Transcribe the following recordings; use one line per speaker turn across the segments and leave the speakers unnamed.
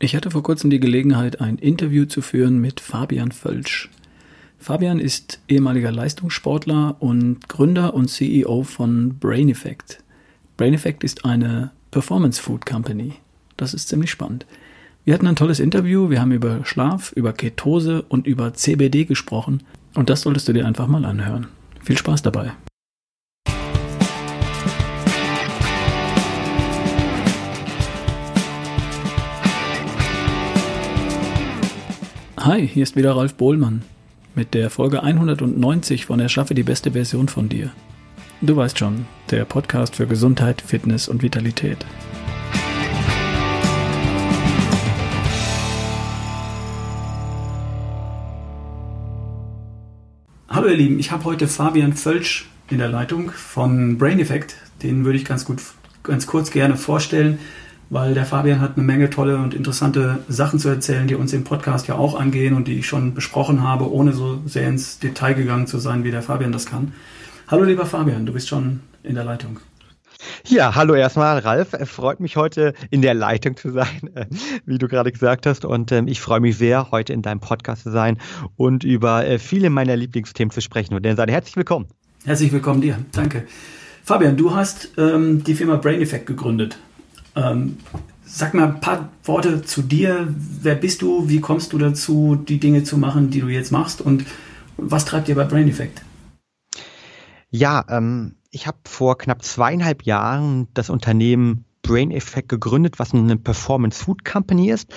Ich hatte vor kurzem die Gelegenheit, ein Interview zu führen mit Fabian Völsch. Fabian ist ehemaliger Leistungssportler und Gründer und CEO von Brain Effect. Brain Effect ist eine Performance Food Company. Das ist ziemlich spannend. Wir hatten ein tolles Interview, wir haben über Schlaf, über Ketose und über CBD gesprochen und das solltest du dir einfach mal anhören. Viel Spaß dabei. Hi, hier ist wieder Ralf Bohlmann mit der Folge 190 von Erschaffe die beste Version von dir. Du weißt schon, der Podcast für Gesundheit, Fitness und Vitalität. Hallo ihr Lieben, ich habe heute Fabian Völsch in der Leitung von Brain Effect. Den würde ich ganz gut, ganz kurz gerne vorstellen weil der Fabian hat eine Menge tolle und interessante Sachen zu erzählen, die uns im Podcast ja auch angehen und die ich schon besprochen habe, ohne so sehr ins Detail gegangen zu sein, wie der Fabian das kann. Hallo lieber Fabian, du bist schon in der Leitung.
Ja, hallo erstmal, Ralf. Es freut mich heute in der Leitung zu sein, äh, wie du gerade gesagt hast. Und ähm, ich freue mich sehr, heute in deinem Podcast zu sein und über äh, viele meiner Lieblingsthemen zu sprechen. Und dann sei herzlich willkommen.
Herzlich willkommen dir. Danke. Fabian, du hast ähm, die Firma Brain Effect gegründet. Ähm, sag mal ein paar Worte zu dir. Wer bist du? Wie kommst du dazu, die Dinge zu machen, die du jetzt machst? Und was treibt dir bei Brain Effect?
Ja, ähm, ich habe vor knapp zweieinhalb Jahren das Unternehmen Brain Effect gegründet, was eine Performance Food Company ist.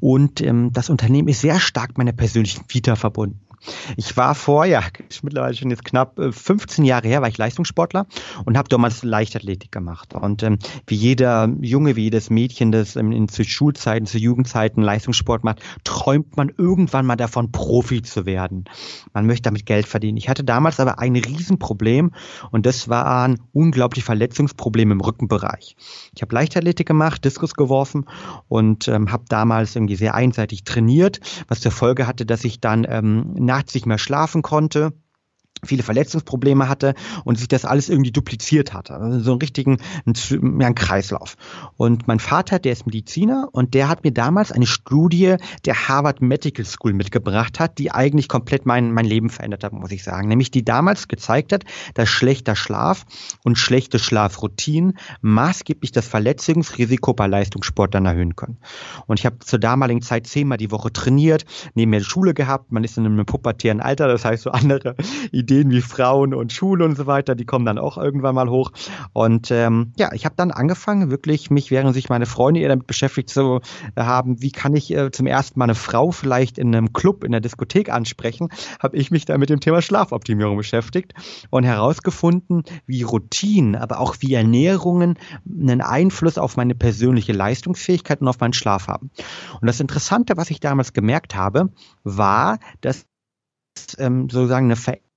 Und ähm, das Unternehmen ist sehr stark meiner persönlichen Vita verbunden. Ich war vor, ja, mittlerweile schon jetzt knapp 15 äh, Jahre her, war ich Leistungssportler und habe damals Leichtathletik gemacht. Und ähm, wie jeder Junge, wie jedes Mädchen, das ähm, in, zu Schulzeiten, zu Jugendzeiten Leistungssport macht, träumt man irgendwann mal davon, Profi zu werden. Man möchte damit Geld verdienen. Ich hatte damals aber ein Riesenproblem und das waren unglaubliche Verletzungsprobleme im Rückenbereich. Ich habe Leichtathletik gemacht, Diskus geworfen und ähm, habe damals irgendwie sehr einseitig trainiert, was zur Folge hatte, dass ich dann ähm, nachts nicht mehr schlafen konnte viele Verletzungsprobleme hatte und sich das alles irgendwie dupliziert hatte. Also so einen richtigen ja, einen Kreislauf. Und mein Vater, der ist Mediziner und der hat mir damals eine Studie der Harvard Medical School mitgebracht hat, die eigentlich komplett mein, mein Leben verändert hat, muss ich sagen. Nämlich die damals gezeigt hat, dass schlechter Schlaf und schlechte Schlafroutinen maßgeblich das Verletzungsrisiko bei Leistungssportlern erhöhen können. Und ich habe zur damaligen Zeit zehnmal die Woche trainiert, neben mir Schule gehabt, man ist in einem pubertären Alter, das heißt so andere Ideen Ideen wie Frauen und Schule und so weiter, die kommen dann auch irgendwann mal hoch. Und ähm, ja, ich habe dann angefangen, wirklich mich, während sich meine Freunde eher damit beschäftigt zu äh, haben, wie kann ich äh, zum ersten Mal eine Frau vielleicht in einem Club, in der Diskothek ansprechen, habe ich mich da mit dem Thema Schlafoptimierung beschäftigt und herausgefunden, wie Routinen, aber auch wie Ernährungen einen Einfluss auf meine persönliche Leistungsfähigkeit und auf meinen Schlaf haben. Und das Interessante, was ich damals gemerkt habe, war, dass ähm, sozusagen eine Veränderung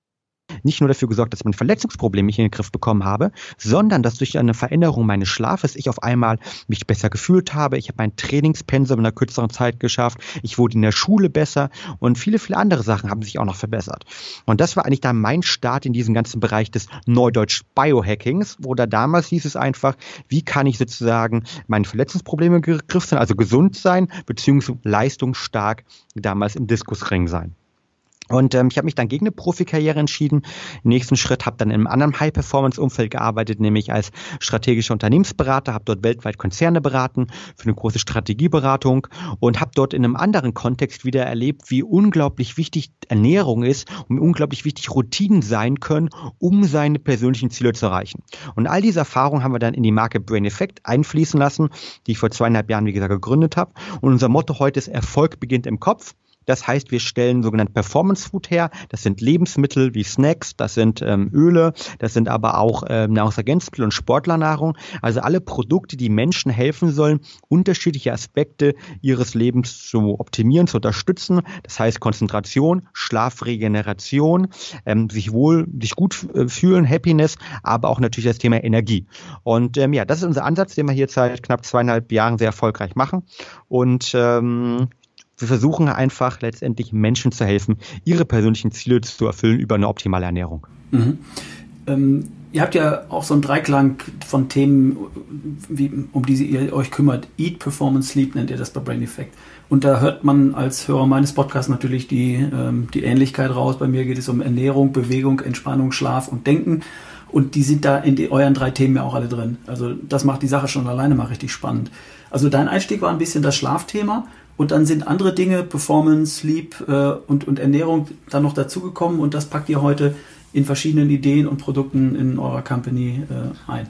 nicht nur dafür gesorgt, dass mein Verletzungsproblem mich in den Griff bekommen habe, sondern dass durch eine Veränderung meines Schlafes ich auf einmal mich besser gefühlt habe. Ich habe mein Trainingspensum in einer kürzeren Zeit geschafft. Ich wurde in der Schule besser und viele, viele andere Sachen haben sich auch noch verbessert. Und das war eigentlich dann mein Start in diesem ganzen Bereich des Neudeutsch Biohackings, wo da damals hieß es einfach, wie kann ich sozusagen meine Verletzungsprobleme im Griff sein, also gesund sein, beziehungsweise leistungsstark damals im Diskusring sein. Und ähm, ich habe mich dann gegen eine Profikarriere entschieden. Nächsten Schritt habe dann in einem anderen High-Performance-Umfeld gearbeitet, nämlich als strategischer Unternehmensberater, habe dort weltweit Konzerne beraten für eine große Strategieberatung und habe dort in einem anderen Kontext wieder erlebt, wie unglaublich wichtig Ernährung ist und wie unglaublich wichtig Routinen sein können, um seine persönlichen Ziele zu erreichen. Und all diese Erfahrungen haben wir dann in die Marke Brain Effect einfließen lassen, die ich vor zweieinhalb Jahren, wie gesagt, gegründet habe. Und unser Motto heute ist Erfolg beginnt im Kopf. Das heißt, wir stellen sogenannte Performance Food her. Das sind Lebensmittel wie Snacks, das sind ähm, Öle, das sind aber auch ähm, Nahrungsergänzungsmittel und Sportlernahrung. Also alle Produkte, die Menschen helfen sollen, unterschiedliche Aspekte ihres Lebens zu optimieren, zu unterstützen. Das heißt Konzentration, Schlafregeneration, ähm, sich wohl, sich gut äh, fühlen, Happiness, aber auch natürlich das Thema Energie. Und ähm, ja, das ist unser Ansatz, den wir hier seit knapp zweieinhalb Jahren sehr erfolgreich machen. Und ähm, wir versuchen einfach letztendlich Menschen zu helfen, ihre persönlichen Ziele zu erfüllen über eine optimale Ernährung.
Mhm. Ähm, ihr habt ja auch so einen Dreiklang von Themen, wie, um die ihr euch kümmert. Eat, Performance, Sleep nennt ihr das bei Brain Effect. Und da hört man als Hörer meines Podcasts natürlich die, ähm, die Ähnlichkeit raus. Bei mir geht es um Ernährung, Bewegung, Entspannung, Schlaf und Denken. Und die sind da in die, euren drei Themen ja auch alle drin. Also das macht die Sache schon alleine mal richtig spannend. Also dein Einstieg war ein bisschen das Schlafthema und dann sind andere Dinge, Performance, Sleep äh, und, und Ernährung dann noch dazugekommen und das packt ihr heute in verschiedenen Ideen und Produkten in eurer Company äh, ein.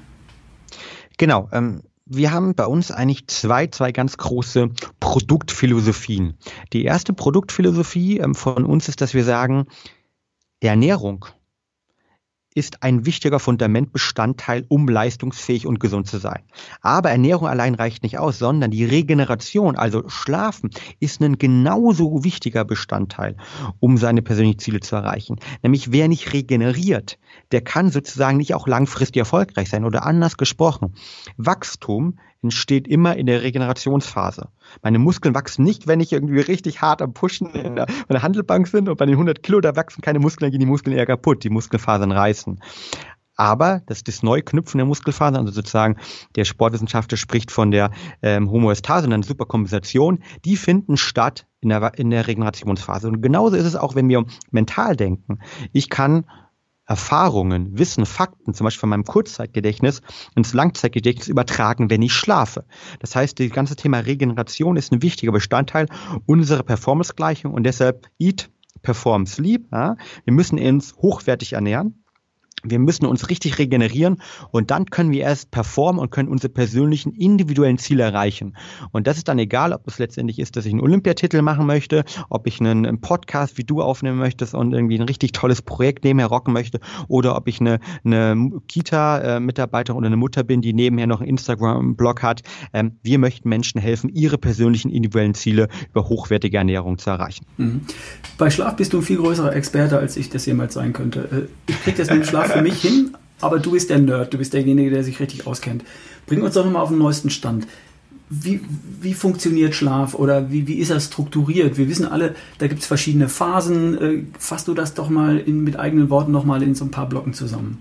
Genau. Ähm, wir haben bei uns eigentlich zwei, zwei ganz große Produktphilosophien. Die erste Produktphilosophie ähm, von uns ist, dass wir sagen, Ernährung ist ein wichtiger Fundamentbestandteil, um leistungsfähig und gesund zu sein. Aber Ernährung allein reicht nicht aus, sondern die Regeneration, also Schlafen, ist ein genauso wichtiger Bestandteil, um seine persönlichen Ziele zu erreichen. Nämlich wer nicht regeneriert, der kann sozusagen nicht auch langfristig erfolgreich sein. Oder anders gesprochen, Wachstum entsteht immer in der Regenerationsphase. Meine Muskeln wachsen nicht, wenn ich irgendwie richtig hart am Pushen in der, in der Handelbank bin und bei den 100 Kilo, da wachsen keine Muskeln, dann gehen die Muskeln eher kaputt, die Muskelfasern reißen. Aber das das Neuknüpfen der Muskelfasern, also sozusagen der Sportwissenschaftler spricht von der ähm, Homöostase und einer Superkompensation, die finden statt in der, in der Regenerationsphase. Und genauso ist es auch, wenn wir mental denken. Ich kann Erfahrungen, Wissen, Fakten, zum Beispiel von meinem Kurzzeitgedächtnis, ins Langzeitgedächtnis übertragen, wenn ich schlafe. Das heißt, das ganze Thema Regeneration ist ein wichtiger Bestandteil unserer Performance-Gleichung und deshalb Eat, Perform, Sleep. Ja. Wir müssen uns hochwertig ernähren. Wir müssen uns richtig regenerieren und dann können wir erst performen und können unsere persönlichen individuellen Ziele erreichen. Und das ist dann egal, ob es letztendlich ist, dass ich einen Olympiatitel machen möchte, ob ich einen Podcast wie du aufnehmen möchtest und irgendwie ein richtig tolles Projekt nebenher rocken möchte oder ob ich eine, eine Kita-Mitarbeiterin oder eine Mutter bin, die nebenher noch einen Instagram-Blog hat. Ähm, wir möchten Menschen helfen, ihre persönlichen individuellen Ziele über hochwertige Ernährung zu erreichen. Mhm.
Bei Schlaf bist du ein viel größerer Experte, als ich das jemals sein könnte. Äh, ich kriege das mit dem Schlaf für mich hin, aber du bist der Nerd, du bist derjenige, der sich richtig auskennt. Bring uns doch nochmal auf den neuesten Stand. Wie, wie funktioniert Schlaf oder wie, wie ist er strukturiert? Wir wissen alle, da gibt es verschiedene Phasen. Äh, fass du das doch mal in, mit eigenen Worten nochmal in so ein paar Blocken zusammen.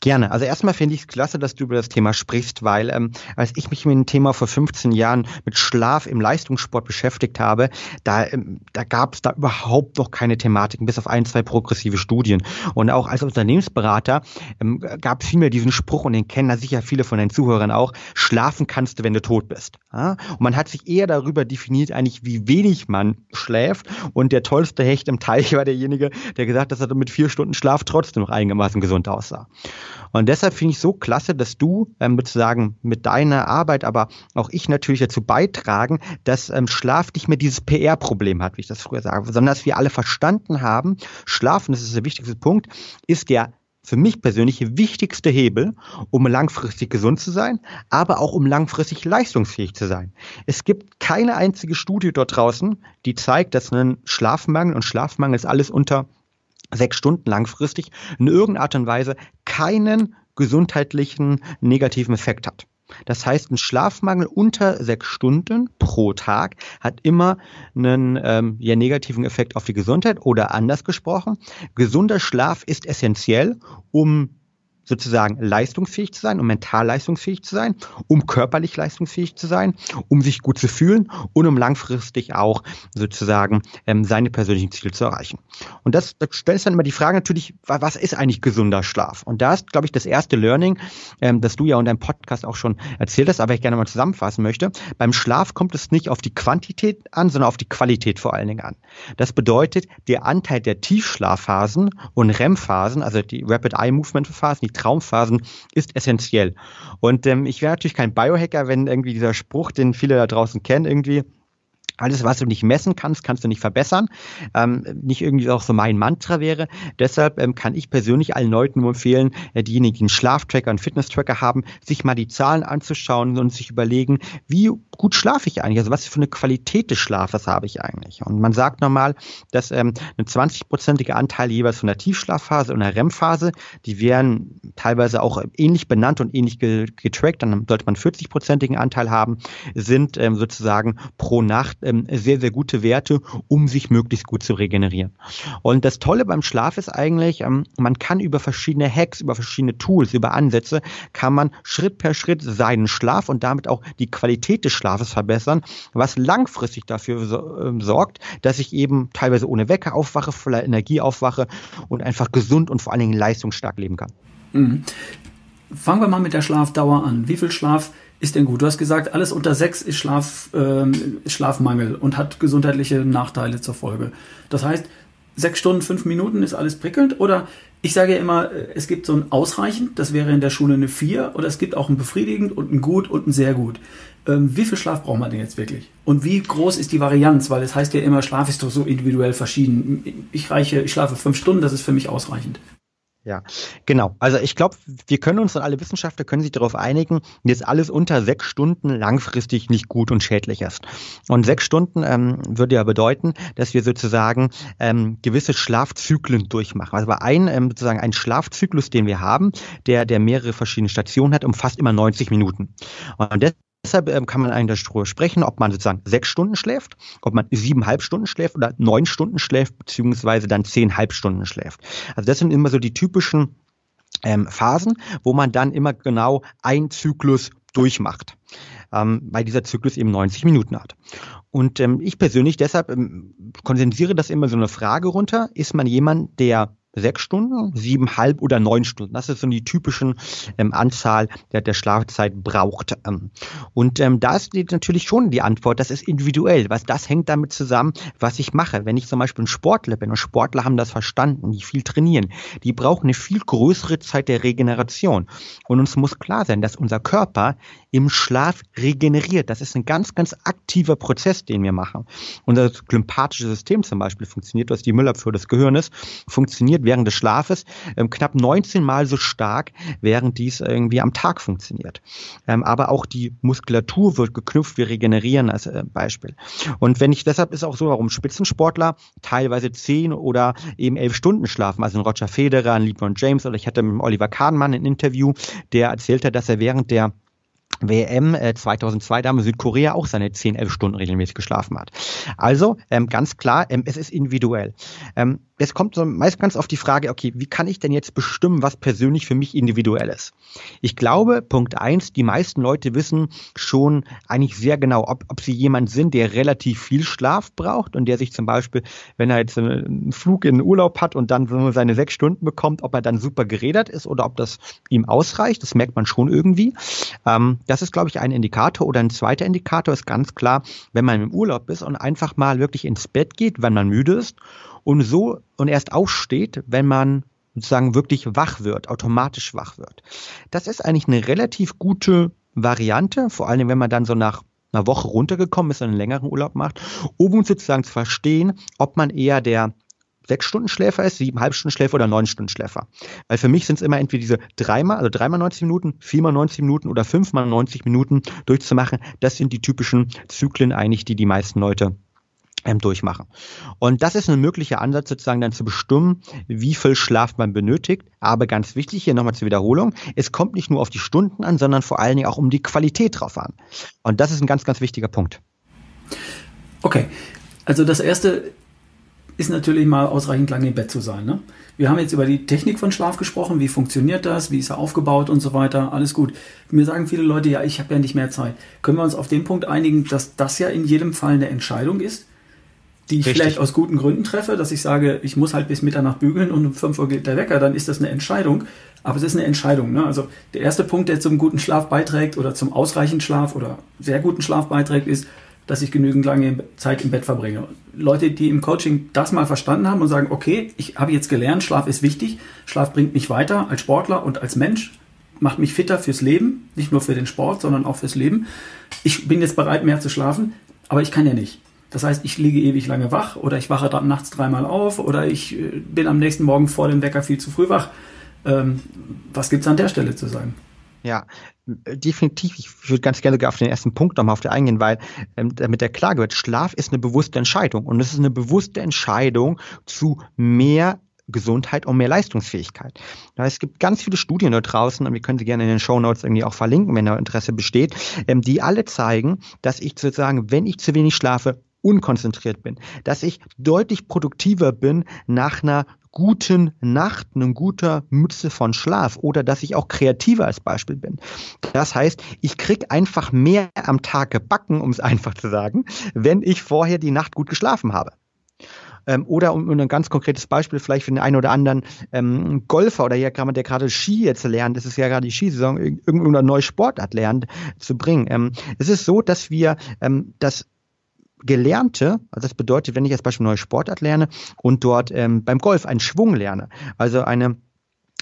Gerne. Also erstmal finde ich es klasse, dass du über das Thema sprichst, weil ähm, als ich mich mit dem Thema vor 15 Jahren mit Schlaf im Leistungssport beschäftigt habe, da, ähm, da gab es da überhaupt noch keine Thematiken, bis auf ein, zwei progressive Studien. Und auch als Unternehmensberater ähm, gab es vielmehr diesen Spruch, und den kennen da sicher viele von den Zuhörern auch, schlafen kannst du, wenn du tot bist. Ja? Und man hat sich eher darüber definiert, eigentlich, wie wenig man schläft. Und der tollste Hecht im Teich war derjenige, der gesagt hat, dass er mit vier Stunden Schlaf trotzdem noch einigermaßen gesund aussah. Und deshalb finde ich so klasse, dass du ähm, sozusagen mit deiner Arbeit, aber auch ich natürlich dazu beitragen, dass ähm, Schlaf nicht mehr dieses PR-Problem hat, wie ich das früher sage, sondern dass wir alle verstanden haben, Schlafen, das ist der wichtigste Punkt, ist der für mich persönlich wichtigste Hebel, um langfristig gesund zu sein, aber auch um langfristig leistungsfähig zu sein. Es gibt keine einzige Studie dort draußen, die zeigt, dass ein Schlafmangel und Schlafmangel ist alles unter sechs Stunden langfristig in irgendeiner Art und Weise keinen gesundheitlichen negativen Effekt hat. Das heißt, ein Schlafmangel unter sechs Stunden pro Tag hat immer einen ähm, ja, negativen Effekt auf die Gesundheit oder anders gesprochen, gesunder Schlaf ist essentiell, um sozusagen leistungsfähig zu sein, um mental leistungsfähig zu sein, um körperlich leistungsfähig zu sein, um sich gut zu fühlen und um langfristig auch sozusagen ähm, seine persönlichen Ziele zu erreichen. Und das, das stellt dann immer die Frage natürlich, was ist eigentlich gesunder Schlaf? Und da ist, glaube ich, das erste Learning, ähm, das du ja in deinem Podcast auch schon erzählt hast, aber ich gerne mal zusammenfassen möchte. Beim Schlaf kommt es nicht auf die Quantität an, sondern auf die Qualität vor allen Dingen an. Das bedeutet, der Anteil der Tiefschlafphasen und REM-Phasen, also die Rapid Eye Movement Phasen, die Traumphasen ist essentiell. Und ähm, ich wäre natürlich kein Biohacker, wenn irgendwie dieser Spruch, den viele da draußen kennen, irgendwie alles, was du nicht messen kannst, kannst du nicht verbessern. Ähm, nicht irgendwie auch so mein Mantra wäre. Deshalb ähm, kann ich persönlich allen Leuten nur empfehlen, äh, diejenigen, die einen Schlaftracker, einen Fitnesstracker haben, sich mal die Zahlen anzuschauen und sich überlegen, wie gut schlafe ich eigentlich? Also was für eine Qualität des Schlafes habe ich eigentlich? Und man sagt nochmal, dass ähm, ein 20-prozentiger Anteil jeweils von der Tiefschlafphase und der REM-Phase, die wären teilweise auch ähnlich benannt und ähnlich getrackt, dann sollte man 40-prozentigen Anteil haben, sind ähm, sozusagen pro Nacht ähm, sehr, sehr gute Werte, um sich möglichst gut zu regenerieren. Und das Tolle beim Schlaf ist eigentlich, ähm, man kann über verschiedene Hacks, über verschiedene Tools, über Ansätze, kann man Schritt per Schritt seinen Schlaf und damit auch die Qualität des Schlafes verbessern, was langfristig dafür so, äh, sorgt, dass ich eben teilweise ohne Wecker aufwache, voller Energie aufwache und einfach gesund und vor allen Dingen leistungsstark leben kann.
Mhm. Fangen wir mal mit der Schlafdauer an. Wie viel Schlaf ist denn gut? Du hast gesagt, alles unter sechs ist Schlaf, äh, Schlafmangel und hat gesundheitliche Nachteile zur Folge. Das heißt, sechs Stunden, fünf Minuten ist alles prickelnd? Oder ich sage ja immer, es gibt so ein ausreichend, das wäre in der Schule eine vier, oder es gibt auch ein befriedigend und ein gut und ein sehr gut. Ähm, wie viel Schlaf braucht man denn jetzt wirklich? Und wie groß ist die Varianz? Weil es heißt ja immer, Schlaf ist doch so individuell verschieden. Ich reiche, ich schlafe fünf Stunden, das ist für mich ausreichend.
Ja, genau. Also ich glaube, wir können uns und alle Wissenschaftler können sich darauf einigen, dass alles unter sechs Stunden langfristig nicht gut und schädlich ist. Und sechs Stunden ähm, würde ja bedeuten, dass wir sozusagen ähm, gewisse Schlafzyklen durchmachen. Also bei einem ähm, sozusagen ein Schlafzyklus, den wir haben, der der mehrere verschiedene Stationen hat, umfasst immer 90 Minuten. Und Deshalb ähm, kann man eigentlich darüber sprechen, ob man sozusagen sechs Stunden schläft, ob man siebeneinhalb Stunden schläft oder neun Stunden schläft, beziehungsweise dann zehnhalb Stunden schläft. Also das sind immer so die typischen ähm, Phasen, wo man dann immer genau ein Zyklus durchmacht, ähm, weil dieser Zyklus eben 90 Minuten hat. Und ähm, ich persönlich deshalb ähm, kondensiere das immer so eine Frage runter, ist man jemand, der sechs Stunden, siebenhalb oder neun Stunden. Das ist so die typischen ähm, Anzahl der, der Schlafzeit braucht. Ähm. Und ähm, da ist natürlich schon die Antwort, das ist individuell. Was das hängt damit zusammen, was ich mache. Wenn ich zum Beispiel ein Sportler bin und Sportler haben das verstanden, die viel trainieren, die brauchen eine viel größere Zeit der Regeneration. Und uns muss klar sein, dass unser Körper im Schlaf regeneriert. Das ist ein ganz, ganz aktiver Prozess, den wir machen. Unser lymphatische System zum Beispiel funktioniert, was die Müllabfuhr des Gehirnes funktioniert während des Schlafes ähm, knapp 19 Mal so stark, während dies irgendwie am Tag funktioniert. Ähm, aber auch die Muskulatur wird geknüpft, wir regenerieren als äh, Beispiel. Und wenn ich, deshalb ist auch so, warum Spitzensportler teilweise 10 oder eben 11 Stunden schlafen, also ein Roger Federer, ein LeBron James oder ich hatte mit Oliver Kahnmann ein Interview, der erzählte, dass er während der WM äh, 2002 Dame Südkorea auch seine 10, 11 Stunden regelmäßig geschlafen hat. Also ähm, ganz klar, ähm, es ist individuell. Ähm, es kommt so meist ganz auf die Frage, okay, wie kann ich denn jetzt bestimmen, was persönlich für mich individuell ist? Ich glaube, Punkt eins, die meisten Leute wissen schon eigentlich sehr genau, ob, ob sie jemand sind, der relativ viel Schlaf braucht und der sich zum Beispiel, wenn er jetzt einen Flug in den Urlaub hat und dann seine sechs Stunden bekommt, ob er dann super gerädert ist oder ob das ihm ausreicht. Das merkt man schon irgendwie. Ähm, das ist, glaube ich, ein Indikator oder ein zweiter Indikator ist ganz klar, wenn man im Urlaub ist und einfach mal wirklich ins Bett geht, wenn man müde ist und so und erst aufsteht, wenn man sozusagen wirklich wach wird, automatisch wach wird. Das ist eigentlich eine relativ gute Variante, vor allem wenn man dann so nach einer Woche runtergekommen ist und einen längeren Urlaub macht, um sozusagen zu verstehen, ob man eher der sechs Stunden Schläfer ist, siebeneinhalb Stunden Schläfer oder neun Stunden Schläfer. Weil für mich sind es immer entweder diese dreimal, also dreimal 90 Minuten, viermal 90 Minuten oder fünfmal 90 Minuten durchzumachen. Das sind die typischen Zyklen eigentlich, die die meisten Leute ähm, durchmachen. Und das ist ein möglicher Ansatz, sozusagen dann zu bestimmen, wie viel Schlaf man benötigt. Aber ganz wichtig hier nochmal zur Wiederholung, es kommt nicht nur auf die Stunden an, sondern vor allen Dingen auch um die Qualität drauf an. Und das ist ein ganz, ganz wichtiger Punkt.
Okay, also das erste ist natürlich mal ausreichend lange im Bett zu sein. Ne? Wir haben jetzt über die Technik von Schlaf gesprochen, wie funktioniert das, wie ist er aufgebaut und so weiter, alles gut. Mir sagen viele Leute, ja, ich habe ja nicht mehr Zeit. Können wir uns auf den Punkt einigen, dass das ja in jedem Fall eine Entscheidung ist? die ich Richtig. vielleicht aus guten Gründen treffe, dass ich sage, ich muss halt bis Mitternacht bügeln und um 5 Uhr geht der Wecker, dann ist das eine Entscheidung. Aber es ist eine Entscheidung. Ne? Also der erste Punkt, der zum guten Schlaf beiträgt oder zum ausreichenden Schlaf oder sehr guten Schlaf beiträgt, ist, dass ich genügend lange Zeit im Bett verbringe. Leute, die im Coaching das mal verstanden haben und sagen, okay, ich habe jetzt gelernt, Schlaf ist wichtig, Schlaf bringt mich weiter als Sportler und als Mensch, macht mich fitter fürs Leben, nicht nur für den Sport, sondern auch fürs Leben. Ich bin jetzt bereit, mehr zu schlafen, aber ich kann ja nicht. Das heißt, ich liege ewig lange wach oder ich wache dann nachts dreimal auf oder ich äh, bin am nächsten Morgen vor dem Wecker viel zu früh wach. Ähm, was gibt es an der Stelle zu sagen?
Ja, definitiv. Ich würde ganz gerne auf den ersten Punkt nochmal auf der eingehen, weil ähm, damit der klar wird, Schlaf ist eine bewusste Entscheidung und es ist eine bewusste Entscheidung zu mehr Gesundheit und mehr Leistungsfähigkeit. Es gibt ganz viele Studien da draußen und wir können sie gerne in den Show Notes irgendwie auch verlinken, wenn da Interesse besteht, ähm, die alle zeigen, dass ich sozusagen, wenn ich zu wenig schlafe, unkonzentriert bin, dass ich deutlich produktiver bin nach einer guten Nacht, einer guter Mütze von Schlaf oder dass ich auch kreativer als Beispiel bin. Das heißt, ich krieg einfach mehr am Tag gebacken, um es einfach zu sagen, wenn ich vorher die Nacht gut geschlafen habe ähm, oder um, um, ein ganz konkretes Beispiel vielleicht für den einen oder anderen ähm, Golfer oder jemand, der gerade Ski jetzt lernt, das ist ja gerade die Skisaison, irgendeine neue Sportart lernt, zu bringen. Ähm, es ist so, dass wir ähm, das Gelernte, also das bedeutet, wenn ich als Beispiel neue Sportart lerne und dort ähm, beim Golf einen Schwung lerne, also eine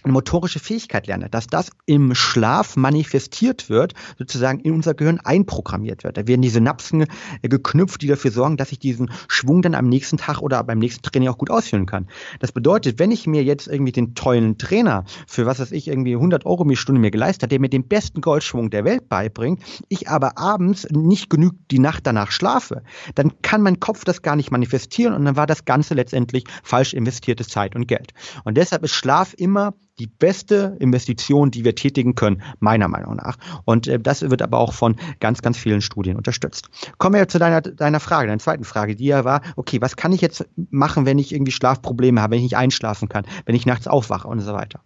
eine motorische Fähigkeit lerne, dass das im Schlaf manifestiert wird, sozusagen in unser Gehirn einprogrammiert wird. Da werden die Synapsen äh, geknüpft, die dafür sorgen, dass ich diesen Schwung dann am nächsten Tag oder beim nächsten Training auch gut ausführen kann. Das bedeutet, wenn ich mir jetzt irgendwie den tollen Trainer für was weiß ich irgendwie 100 Euro die Stunde mir geleistet hat, der mir den besten Goldschwung der Welt beibringt, ich aber abends nicht genug die Nacht danach schlafe, dann kann mein Kopf das gar nicht manifestieren und dann war das Ganze letztendlich falsch investierte Zeit und Geld. Und deshalb ist Schlaf immer die beste Investition, die wir tätigen können, meiner Meinung nach. Und äh, das wird aber auch von ganz, ganz vielen Studien unterstützt. Kommen wir zu deiner, deiner Frage, deiner zweiten Frage, die ja war, okay, was kann ich jetzt machen, wenn ich irgendwie Schlafprobleme habe, wenn ich nicht einschlafen kann, wenn ich nachts aufwache und so weiter.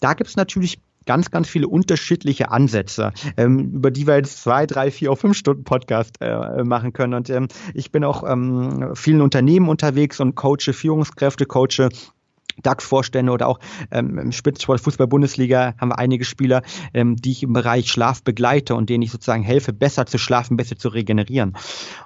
Da gibt es natürlich ganz, ganz viele unterschiedliche Ansätze, ähm, über die wir jetzt zwei, drei, vier, fünf Stunden Podcast äh, machen können. Und ähm, ich bin auch ähm, vielen Unternehmen unterwegs und coache Führungskräfte, coache DAX-Vorstände oder auch ähm, im Spitzensport Fußball-Bundesliga haben wir einige Spieler, ähm, die ich im Bereich Schlaf begleite und denen ich sozusagen helfe, besser zu schlafen, besser zu regenerieren.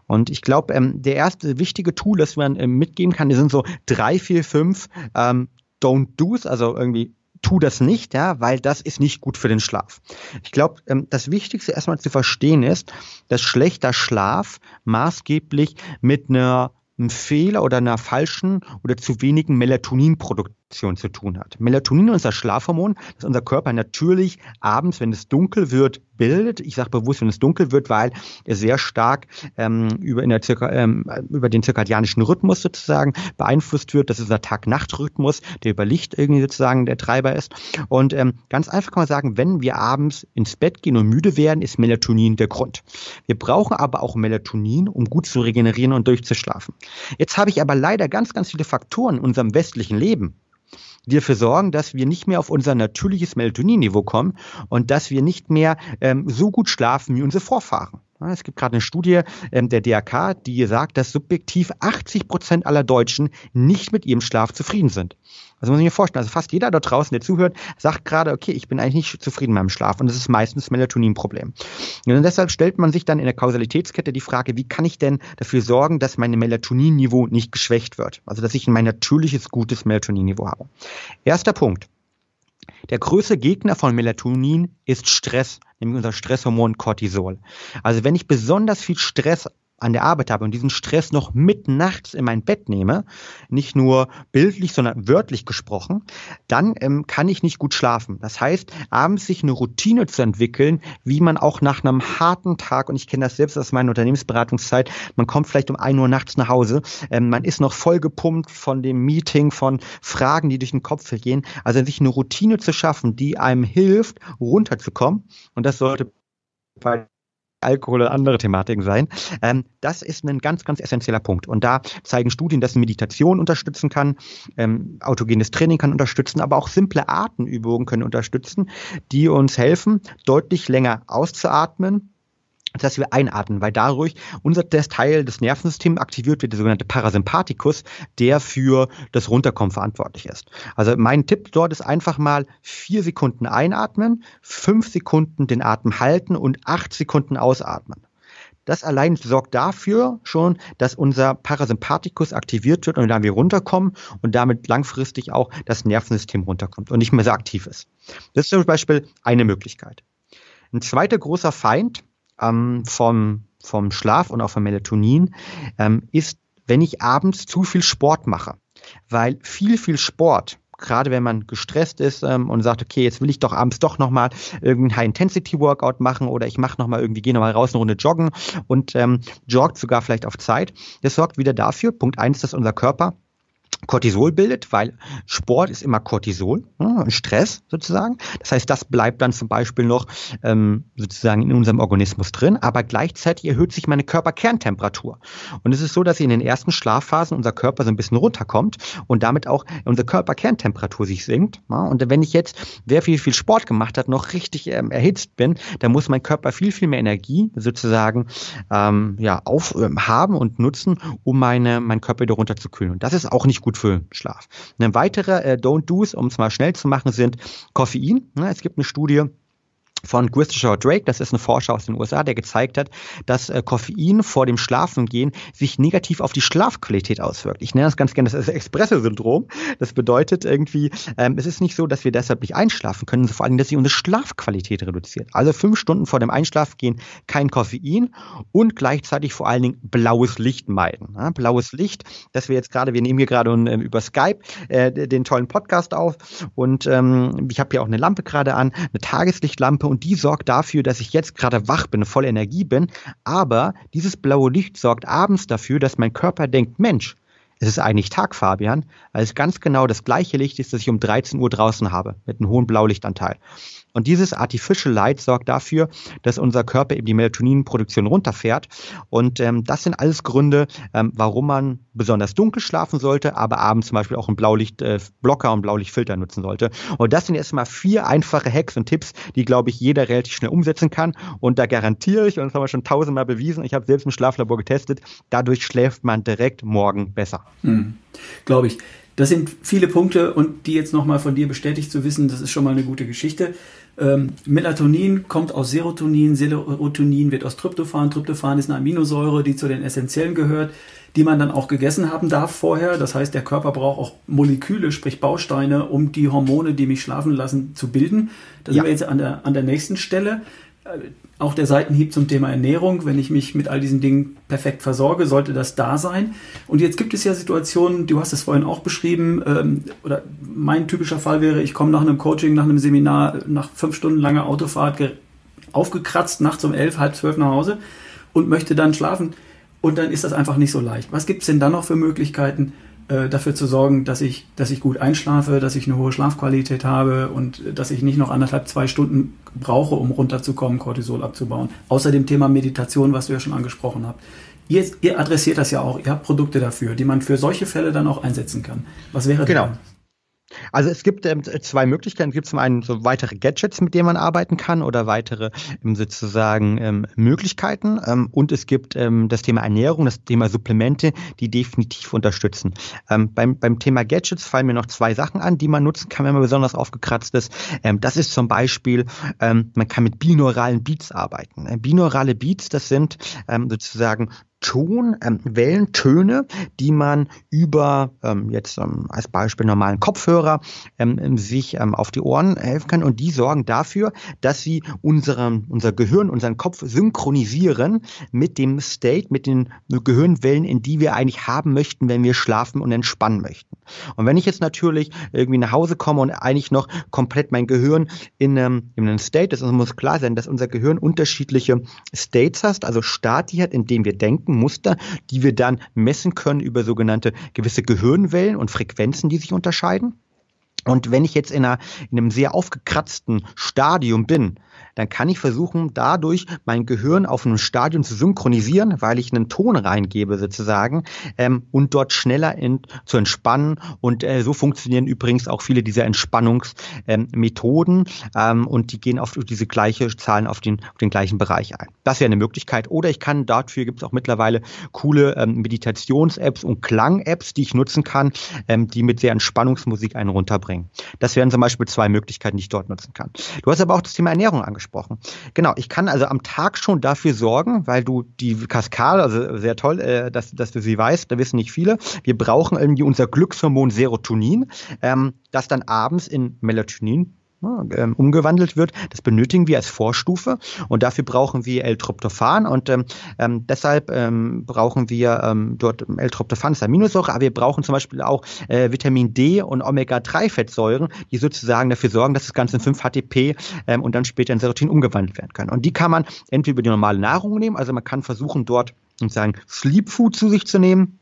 Und ich glaube, ähm, der erste wichtige Tool, das man ähm, mitgeben kann, die sind so drei, vier, fünf ähm, Don't Do's, also irgendwie tu das nicht, ja, weil das ist nicht gut für den Schlaf. Ich glaube, ähm, das Wichtigste erstmal zu verstehen ist, dass schlechter Schlaf maßgeblich mit einer einem Fehler oder einer falschen oder zu wenigen Melatoninproduktion Produktion zu tun hat. Melatonin, unser Schlafhormon, das unser Körper natürlich abends, wenn es dunkel wird, bildet. Ich sage bewusst, wenn es dunkel wird, weil er sehr stark ähm, über, Zirka, ähm, über den zirkadianischen Rhythmus sozusagen beeinflusst wird. Das ist der Tag-Nacht-Rhythmus, der über Licht irgendwie sozusagen der Treiber ist. Und ähm, ganz einfach kann man sagen, wenn wir abends ins Bett gehen und müde werden, ist Melatonin der Grund. Wir brauchen aber auch Melatonin, um gut zu regenerieren und durchzuschlafen. Jetzt habe ich aber leider ganz, ganz viele Faktoren in unserem westlichen Leben, die dafür sorgen, dass wir nicht mehr auf unser natürliches Melatoninniveau kommen und dass wir nicht mehr ähm, so gut schlafen wie unsere Vorfahren. Es gibt gerade eine Studie ähm, der DRK, die sagt, dass subjektiv 80 Prozent aller Deutschen nicht mit ihrem Schlaf zufrieden sind. Also muss ich mir vorstellen, also fast jeder da draußen, der zuhört, sagt gerade, okay, ich bin eigentlich nicht zufrieden mit meinem Schlaf und das ist meistens Melatoninproblem. Und deshalb stellt man sich dann in der Kausalitätskette die Frage, wie kann ich denn dafür sorgen, dass mein Melatoninniveau nicht geschwächt wird? Also dass ich mein natürliches, gutes Melatoninniveau habe. Erster Punkt. Der größte Gegner von Melatonin ist Stress, nämlich unser Stresshormon Cortisol. Also wenn ich besonders viel Stress an der Arbeit habe und diesen Stress noch mit nachts in mein Bett nehme, nicht nur bildlich, sondern wörtlich gesprochen, dann ähm, kann ich nicht gut schlafen. Das heißt, abends sich eine Routine zu entwickeln, wie man auch nach einem harten Tag, und ich kenne das selbst aus meiner Unternehmensberatungszeit, man kommt vielleicht um ein Uhr nachts nach Hause, ähm, man ist noch voll gepumpt von dem Meeting, von Fragen, die durch den Kopf gehen. Also sich eine Routine zu schaffen, die einem hilft, runterzukommen. Und das sollte bei Alkohol oder andere Thematiken sein. Ähm, das ist ein ganz, ganz essentieller Punkt. Und da zeigen Studien, dass Meditation unterstützen kann, ähm, autogenes Training kann unterstützen, aber auch simple Atemübungen können unterstützen, die uns helfen, deutlich länger auszuatmen, dass wir einatmen, weil dadurch unser das Teil des Nervensystems aktiviert wird, der sogenannte Parasympathikus, der für das Runterkommen verantwortlich ist. Also mein Tipp dort ist einfach mal vier Sekunden einatmen, fünf Sekunden den Atem halten und acht Sekunden ausatmen. Das allein sorgt dafür schon, dass unser Parasympathikus aktiviert wird und dann wir runterkommen und damit langfristig auch das Nervensystem runterkommt und nicht mehr so aktiv ist. Das ist zum Beispiel eine Möglichkeit. Ein zweiter großer Feind ähm, vom, vom Schlaf und auch vom Melatonin, ähm, ist, wenn ich abends zu viel Sport mache. Weil viel, viel Sport, gerade wenn man gestresst ist ähm, und sagt, okay, jetzt will ich doch abends doch nochmal irgendein High-Intensity-Workout machen oder ich mache nochmal irgendwie, gehe nochmal raus eine Runde joggen und ähm, joggt sogar vielleicht auf Zeit. Das sorgt wieder dafür, Punkt eins, dass unser Körper Cortisol bildet, weil Sport ist immer Cortisol, ne, Stress sozusagen. Das heißt, das bleibt dann zum Beispiel noch ähm, sozusagen in unserem Organismus drin, aber gleichzeitig erhöht sich meine Körperkerntemperatur. Und es ist so, dass in den ersten Schlafphasen unser Körper so ein bisschen runterkommt und damit auch unsere Körperkerntemperatur sich sinkt. Ja, und wenn ich jetzt, wer viel, viel Sport gemacht hat, noch richtig ähm, erhitzt bin, dann muss mein Körper viel, viel mehr Energie sozusagen ähm, ja, auf, ähm, haben und nutzen, um meine, meinen Körper wieder runterzukühlen. Und das ist auch nicht gut gut für Schlaf. Eine weitere äh, Don't-Dos, um es mal schnell zu machen, sind Koffein. Ne, es gibt eine Studie, von Christopher Drake, das ist ein Forscher aus den USA, der gezeigt hat, dass äh, Koffein vor dem Schlafengehen sich negativ auf die Schlafqualität auswirkt. Ich nenne das ganz gerne das Espresso-Syndrom. Das bedeutet irgendwie, ähm, es ist nicht so, dass wir deshalb nicht einschlafen können, vor allem, dass sie unsere Schlafqualität reduziert. Also fünf Stunden vor dem Einschlafengehen kein Koffein und gleichzeitig vor allen Dingen blaues Licht meiden. Ja, blaues Licht, das wir jetzt gerade, wir nehmen hier gerade ähm, über Skype äh, den tollen Podcast auf und ähm, ich habe hier auch eine Lampe gerade an, eine Tageslichtlampe und die sorgt dafür, dass ich jetzt gerade wach bin, voll Energie bin. Aber dieses blaue Licht sorgt abends dafür, dass mein Körper denkt, Mensch, es ist eigentlich Tag, Fabian, weil es ganz genau das gleiche Licht ist, das ich um 13 Uhr draußen habe, mit einem hohen Blaulichtanteil. Und dieses Artificial Light sorgt dafür, dass unser Körper eben die Melatoninproduktion runterfährt. Und ähm, das sind alles Gründe, ähm, warum man besonders dunkel schlafen sollte, aber abends zum Beispiel auch einen Blaulichtblocker äh, und Blaulichtfilter nutzen sollte. Und das sind erstmal vier einfache Hacks und Tipps, die, glaube ich, jeder relativ schnell umsetzen kann. Und da garantiere ich, und das haben wir schon tausendmal bewiesen, ich habe selbst im Schlaflabor getestet, dadurch schläft man direkt morgen besser.
Hm, glaube ich. Das sind viele Punkte und die jetzt nochmal von dir bestätigt zu wissen, das ist schon mal eine gute Geschichte. Ähm, Melatonin kommt aus Serotonin, Serotonin wird aus Tryptophan. Tryptophan ist eine Aminosäure, die zu den essentiellen gehört, die man dann auch gegessen haben darf vorher. Das heißt, der Körper braucht auch Moleküle, sprich Bausteine, um die Hormone, die mich schlafen lassen, zu bilden. Da ja. sind wir jetzt an der, an der nächsten Stelle. Auch der Seitenhieb zum Thema Ernährung. Wenn ich mich mit all diesen Dingen perfekt versorge, sollte das da sein. Und jetzt gibt es ja Situationen, du hast es vorhin auch beschrieben, ähm, oder mein typischer Fall wäre, ich komme nach einem Coaching, nach einem Seminar, nach fünf Stunden langer Autofahrt aufgekratzt, nachts um elf, halb zwölf nach Hause und möchte dann schlafen. Und dann ist das einfach nicht so leicht. Was gibt es denn dann noch für Möglichkeiten, äh, dafür zu sorgen, dass ich, dass ich gut einschlafe, dass ich eine hohe Schlafqualität habe und dass ich nicht noch anderthalb, zwei Stunden brauche, um runterzukommen, Cortisol abzubauen. Außer dem Thema Meditation, was du ja schon angesprochen hast. Ihr, ihr adressiert das ja auch, ihr habt Produkte dafür, die man für solche Fälle dann auch einsetzen kann. Was wäre
genau. Dann? Also es gibt ähm, zwei Möglichkeiten. Es gibt zum einen so weitere Gadgets, mit denen man arbeiten kann oder weitere ähm, sozusagen ähm, Möglichkeiten. Ähm, und es gibt ähm, das Thema Ernährung, das Thema Supplemente, die definitiv unterstützen. Ähm, beim, beim Thema Gadgets fallen mir noch zwei Sachen an, die man nutzen kann, wenn man besonders aufgekratzt ist. das ist zum Beispiel, man kann mit binauralen Beats arbeiten. Äh, binaurale Beats, das sind sozusagen Ton, ähm, Wellentöne, die man über ähm, jetzt ähm, als Beispiel normalen Kopfhörer ähm, sich ähm, auf die Ohren helfen kann und die sorgen dafür, dass sie unseren, unser Gehirn, unseren Kopf synchronisieren mit dem State, mit den Gehirnwellen, in die wir eigentlich haben möchten, wenn wir schlafen und entspannen möchten. Und wenn ich jetzt natürlich irgendwie nach Hause komme und eigentlich noch komplett mein Gehirn in einem, in einem State ist, also muss klar sein, dass unser Gehirn unterschiedliche States hat, also Stati hat, in dem wir denken, Muster, die wir dann messen können über sogenannte gewisse Gehirnwellen und Frequenzen, die sich unterscheiden. Und wenn ich jetzt in, einer, in einem sehr aufgekratzten Stadium bin, dann kann ich versuchen, dadurch mein Gehirn auf einem Stadium zu synchronisieren, weil ich einen Ton reingebe sozusagen ähm, und dort schneller in, zu entspannen. Und äh, so funktionieren übrigens auch viele dieser Entspannungsmethoden ähm, und die gehen auf diese gleiche Zahlen auf den, auf den gleichen Bereich ein. Das wäre eine Möglichkeit. Oder ich kann dafür gibt es auch mittlerweile coole ähm, Meditations-Apps und Klang-Apps, die ich nutzen kann, ähm, die mit sehr Entspannungsmusik einen runterbringen. Das wären zum Beispiel zwei Möglichkeiten, die ich dort nutzen kann. Du hast aber auch das Thema Ernährung angesprochen angesprochen. Genau, ich kann also am Tag schon dafür sorgen, weil du die Kaskade, also sehr toll, äh, dass, dass du sie weißt, da wissen nicht viele. Wir brauchen irgendwie unser Glückshormon Serotonin, ähm, das dann abends in Melatonin umgewandelt wird. Das benötigen wir als Vorstufe und dafür brauchen wir L-Tryptophan und ähm, ähm, deshalb ähm, brauchen wir ähm, dort L-Tryptophan ist Aminosäure, aber wir brauchen zum Beispiel auch äh, Vitamin D und Omega-3-Fettsäuren, die sozusagen dafür sorgen, dass das Ganze in 5-HTP ähm, und dann später in Serotin umgewandelt werden können. Und die kann man entweder über die normale Nahrung nehmen, also man kann versuchen dort sozusagen Sleep Food zu sich zu nehmen,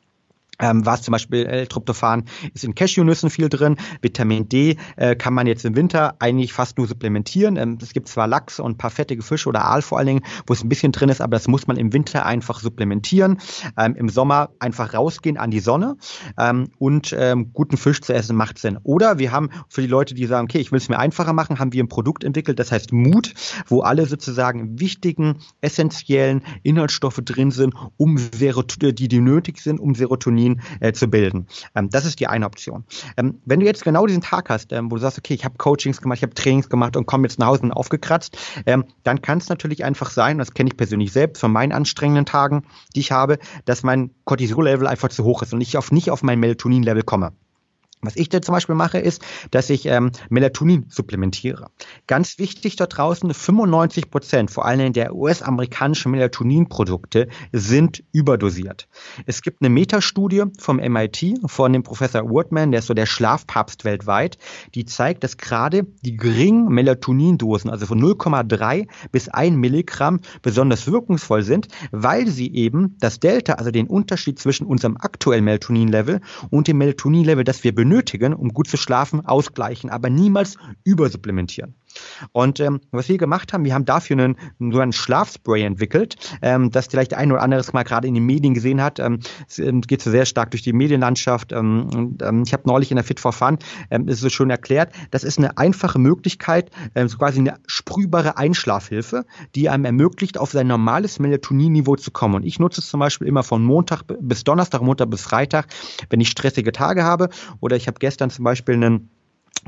ähm, was zum Beispiel L-Tryptophan ist in Cashewnüssen viel drin. Vitamin D äh, kann man jetzt im Winter eigentlich fast nur supplementieren. Ähm, es gibt zwar Lachs und ein paar fettige Fische oder Aal vor allen Dingen, wo es ein bisschen drin ist, aber das muss man im Winter einfach supplementieren. Ähm, Im Sommer einfach rausgehen an die Sonne ähm, und ähm, guten Fisch zu essen macht Sinn. Oder wir haben für die Leute, die sagen, okay, ich will es mir einfacher machen, haben wir ein Produkt entwickelt, das heißt Mut, wo alle sozusagen wichtigen, essentiellen Inhaltsstoffe drin sind, um Serotonin, die, die nötig sind, um Serotonin Disziplin äh, zu bilden. Ähm, das ist die eine Option. Ähm, wenn du jetzt genau diesen Tag hast, ähm, wo du sagst, okay, ich habe Coachings gemacht, ich habe Trainings gemacht und komme jetzt nach Hause und aufgekratzt, ähm, dann kann es natürlich einfach sein, das kenne ich persönlich selbst von meinen anstrengenden Tagen, die ich habe, dass mein Cortisol-Level einfach zu hoch ist und ich auf, nicht auf mein Melatonin-Level komme. Was ich da zum Beispiel mache, ist, dass ich ähm, Melatonin supplementiere. Ganz wichtig dort draußen, 95 Prozent, vor allem der US-amerikanischen Melatonin-Produkte, sind überdosiert. Es gibt eine Metastudie vom MIT, von dem Professor Wortman, der ist so der Schlafpapst weltweit, die zeigt, dass gerade die geringen Melatonindosen, also von 0,3 bis 1 Milligramm, besonders wirkungsvoll sind, weil sie eben das Delta, also den Unterschied zwischen unserem aktuellen Melatonin-Level und dem Melatonin-Level, das wir benötigen, benötigen, um gut zu schlafen, ausgleichen, aber niemals übersupplementieren. Und ähm, was wir gemacht haben, wir haben dafür einen, so einen Schlafspray entwickelt, ähm, das vielleicht ein oder anderes mal gerade in den Medien gesehen hat. Ähm, es ähm, geht so sehr stark durch die Medienlandschaft. Ähm, und, ähm, ich habe neulich in der Fit for Fun, ähm, ist es schon erklärt, das ist eine einfache Möglichkeit, ähm, so quasi eine sprühbare Einschlafhilfe, die einem ermöglicht, auf sein normales Melatoninniveau zu kommen. Und ich nutze es zum Beispiel immer von Montag bis Donnerstag, Montag bis Freitag, wenn ich stressige Tage habe oder ich habe gestern zum Beispiel einen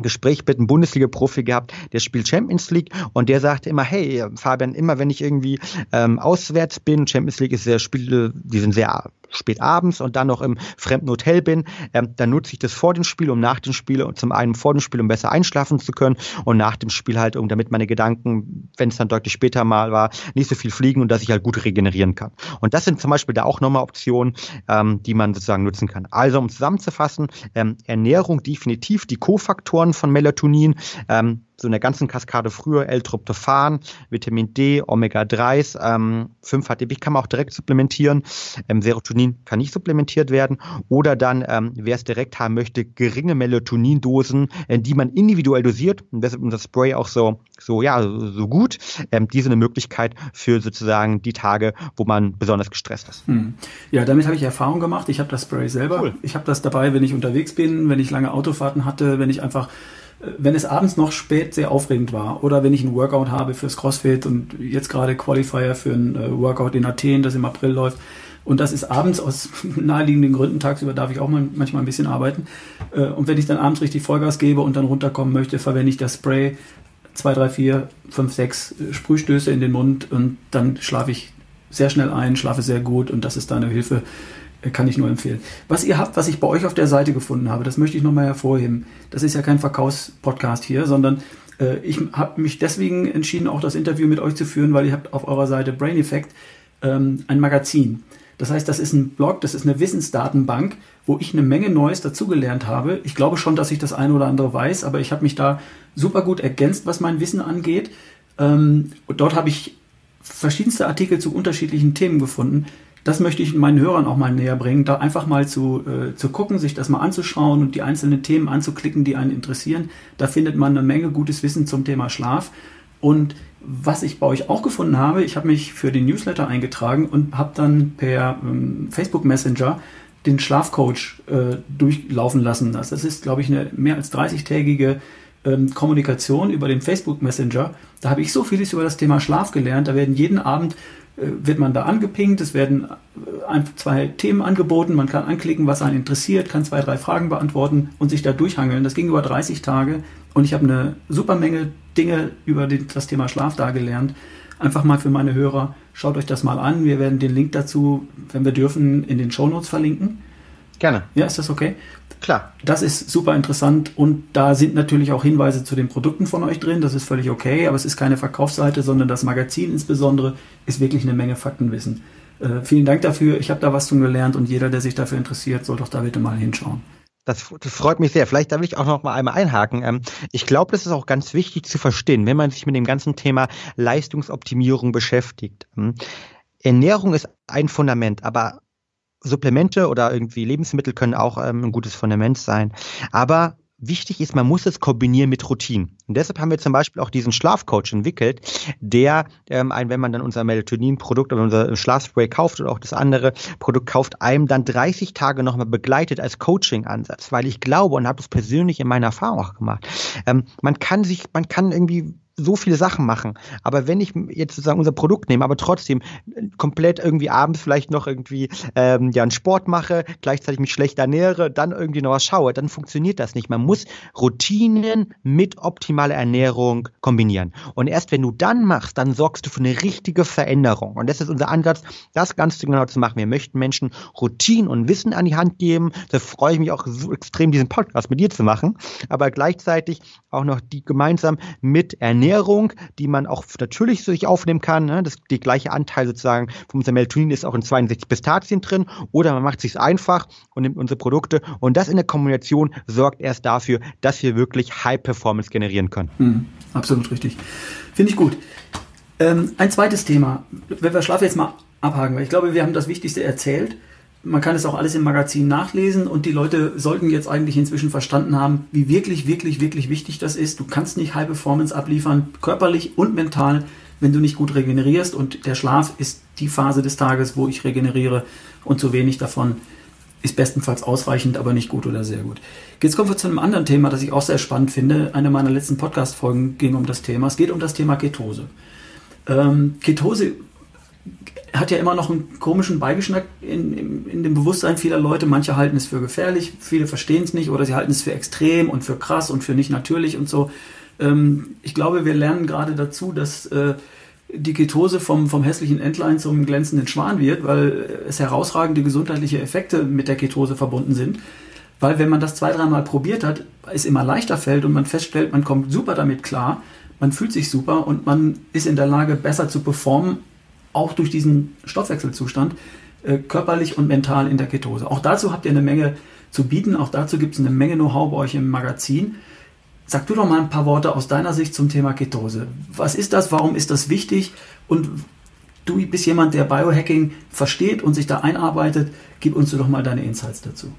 Gespräch mit einem Bundesliga-Profi gehabt, der spielt Champions League und der sagte immer, hey Fabian, immer wenn ich irgendwie ähm, auswärts bin, Champions League ist sehr Spiele, die sind sehr spät abends und dann noch im fremden Hotel bin, ähm, dann nutze ich das vor dem Spiel, um nach dem Spiel und zum einen vor dem Spiel, um besser einschlafen zu können und nach dem Spiel halt, um damit meine Gedanken, wenn es dann deutlich später mal war, nicht so viel fliegen und dass ich halt gut regenerieren kann. Und das sind zum Beispiel da auch nochmal Optionen, ähm, die man sozusagen nutzen kann. Also um zusammenzufassen, ähm, Ernährung definitiv die Kofaktoren von Melatonin, ähm, so in der ganzen Kaskade früher L-Tryptophan, Vitamin D, Omega-3s, ähm, 5-HTP kann man auch direkt supplementieren. Ähm, Serotonin kann nicht supplementiert werden. Oder dann, ähm, wer es direkt haben möchte, geringe Melatonindosen, äh, die man individuell dosiert. Und deshalb unser Spray auch so, so, ja, so gut. Ähm, diese eine Möglichkeit für sozusagen die Tage, wo man besonders gestresst ist. Hm.
Ja, damit habe ich Erfahrung gemacht. Ich habe das Spray selber. Cool. Ich habe das dabei, wenn ich unterwegs bin, wenn ich lange Autofahrten hatte, wenn ich einfach wenn es abends noch spät sehr aufregend war oder wenn ich ein Workout habe fürs CrossFit und jetzt gerade Qualifier für ein äh, Workout in Athen, das im April läuft und das ist abends aus naheliegenden Gründen, tagsüber darf ich auch mal, manchmal ein bisschen arbeiten äh, und wenn ich dann abends richtig Vollgas gebe und dann runterkommen möchte, verwende ich das Spray 2, 3, 4, 5, 6 Sprühstöße in den Mund und dann schlafe ich sehr schnell ein, schlafe sehr gut und das ist da eine Hilfe, kann ich nur empfehlen. Was ihr habt, was ich bei euch auf der Seite gefunden habe, das möchte ich nochmal hervorheben. Das ist ja kein Verkaufspodcast hier, sondern äh, ich habe mich deswegen entschieden, auch das Interview mit euch zu führen, weil ihr habt auf eurer Seite Brain Effect ähm, ein Magazin. Das heißt, das ist ein Blog, das ist eine Wissensdatenbank, wo ich eine Menge Neues dazugelernt habe. Ich glaube schon, dass ich das eine oder andere weiß, aber ich habe mich da super gut ergänzt, was mein Wissen angeht. Ähm, dort habe ich verschiedenste Artikel zu unterschiedlichen Themen gefunden, das möchte ich meinen Hörern auch mal näher bringen, da einfach mal zu, äh, zu gucken, sich das mal anzuschauen und die einzelnen Themen anzuklicken, die einen interessieren. Da findet man eine Menge gutes Wissen zum Thema Schlaf. Und was ich bei euch auch gefunden habe, ich habe mich für den Newsletter eingetragen und habe dann per ähm, Facebook Messenger den Schlafcoach äh, durchlaufen lassen. Das ist, glaube ich, eine mehr als 30-tägige ähm, Kommunikation über den Facebook Messenger. Da habe ich so vieles über das Thema Schlaf gelernt. Da werden jeden Abend wird man da angepinkt, es werden äh, ein, zwei Themen angeboten, man kann anklicken, was einen interessiert, kann zwei, drei Fragen beantworten und sich da durchhangeln. Das ging über 30 Tage und ich habe eine super Menge Dinge über den, das Thema Schlaf da gelernt. Einfach mal für meine Hörer, schaut euch das mal an. Wir werden den Link dazu, wenn wir dürfen, in den Show Notes verlinken.
Gerne.
Ja, ist das okay?
Klar.
Das ist super interessant und da sind natürlich auch Hinweise zu den Produkten von euch drin. Das ist völlig okay, aber es ist keine Verkaufsseite, sondern das Magazin insbesondere ist wirklich eine Menge Faktenwissen. Äh, vielen Dank dafür. Ich habe da was von gelernt und jeder, der sich dafür interessiert, soll doch da bitte mal hinschauen.
Das, freut mich sehr. Vielleicht darf ich auch noch mal einmal einhaken. Ähm, ich glaube, das ist auch ganz wichtig zu verstehen, wenn man sich mit dem ganzen Thema Leistungsoptimierung beschäftigt. Ähm, Ernährung ist ein Fundament, aber Supplemente oder irgendwie Lebensmittel können auch ähm, ein gutes Fundament sein. Aber wichtig ist, man muss es kombinieren mit Routinen. Und deshalb haben wir zum Beispiel auch diesen Schlafcoach entwickelt, der, ähm, ein, wenn man dann unser Melatonin-Produkt oder unser Schlafspray kauft oder auch das andere Produkt kauft, einem dann 30 Tage nochmal begleitet als Coaching-Ansatz, weil ich glaube und habe das persönlich in meiner Erfahrung auch gemacht. Ähm, man kann sich, man kann irgendwie so viele Sachen machen. Aber wenn ich jetzt sozusagen unser Produkt nehme, aber trotzdem komplett irgendwie abends vielleicht noch irgendwie ähm, ja einen Sport mache, gleichzeitig mich schlecht ernähre, dann irgendwie noch was schaue, dann funktioniert das nicht. Man muss Routinen mit optimaler Ernährung kombinieren. Und erst wenn du dann machst, dann sorgst du für eine richtige Veränderung. Und das ist unser Ansatz, das ganz genau zu machen. Wir möchten Menschen Routinen und Wissen an die Hand geben. Da freue ich mich auch so extrem, diesen Podcast mit dir zu machen. Aber gleichzeitig auch noch die gemeinsam mit Ernährung Ernährung, die man auch natürlich sich aufnehmen kann. Ne? Das, die gleiche Anteil sozusagen von unserem Melatonin ist auch in 62 Pistazien drin. Oder man macht es sich einfach und nimmt unsere Produkte. Und das in der Kombination sorgt erst dafür, dass wir wirklich High Performance generieren können.
Mhm, absolut richtig. Finde ich gut. Ähm, ein zweites Thema, wenn wir Schlaf jetzt mal abhaken, weil ich glaube, wir haben das Wichtigste erzählt man kann es auch alles im Magazin nachlesen und die Leute sollten jetzt eigentlich inzwischen verstanden haben, wie wirklich, wirklich, wirklich wichtig das ist. Du kannst nicht High Performance abliefern, körperlich und mental, wenn du nicht gut regenerierst und der Schlaf ist die Phase des Tages, wo ich regeneriere und zu wenig davon ist bestenfalls ausreichend, aber nicht gut oder sehr gut. Jetzt kommen wir zu einem anderen Thema, das ich auch sehr spannend finde. Eine meiner letzten Podcast-Folgen ging um das Thema. Es geht um das Thema Ketose. Ähm, Ketose hat ja immer noch einen komischen Beigeschmack in, in, in, dem Bewusstsein vieler Leute. Manche halten es für gefährlich, viele verstehen es nicht oder sie halten es für extrem und für krass und für nicht natürlich und so. Ähm, ich glaube, wir lernen gerade dazu, dass äh, die Ketose vom, vom hässlichen Entlein zum glänzenden Schwan wird, weil es herausragende gesundheitliche Effekte mit der Ketose verbunden sind. Weil wenn man das zwei, dreimal probiert hat, es immer leichter fällt und man feststellt, man kommt super damit klar, man fühlt sich super und man ist in der Lage, besser zu performen auch durch diesen Stoffwechselzustand, äh, körperlich und mental in der Ketose. Auch dazu habt ihr eine Menge zu bieten, auch dazu gibt es eine Menge Know-how bei euch im Magazin. Sag du doch mal ein paar Worte aus deiner Sicht zum Thema Ketose. Was ist das? Warum ist das wichtig? Und du bist jemand, der Biohacking versteht und sich da einarbeitet. Gib uns doch mal deine Insights dazu.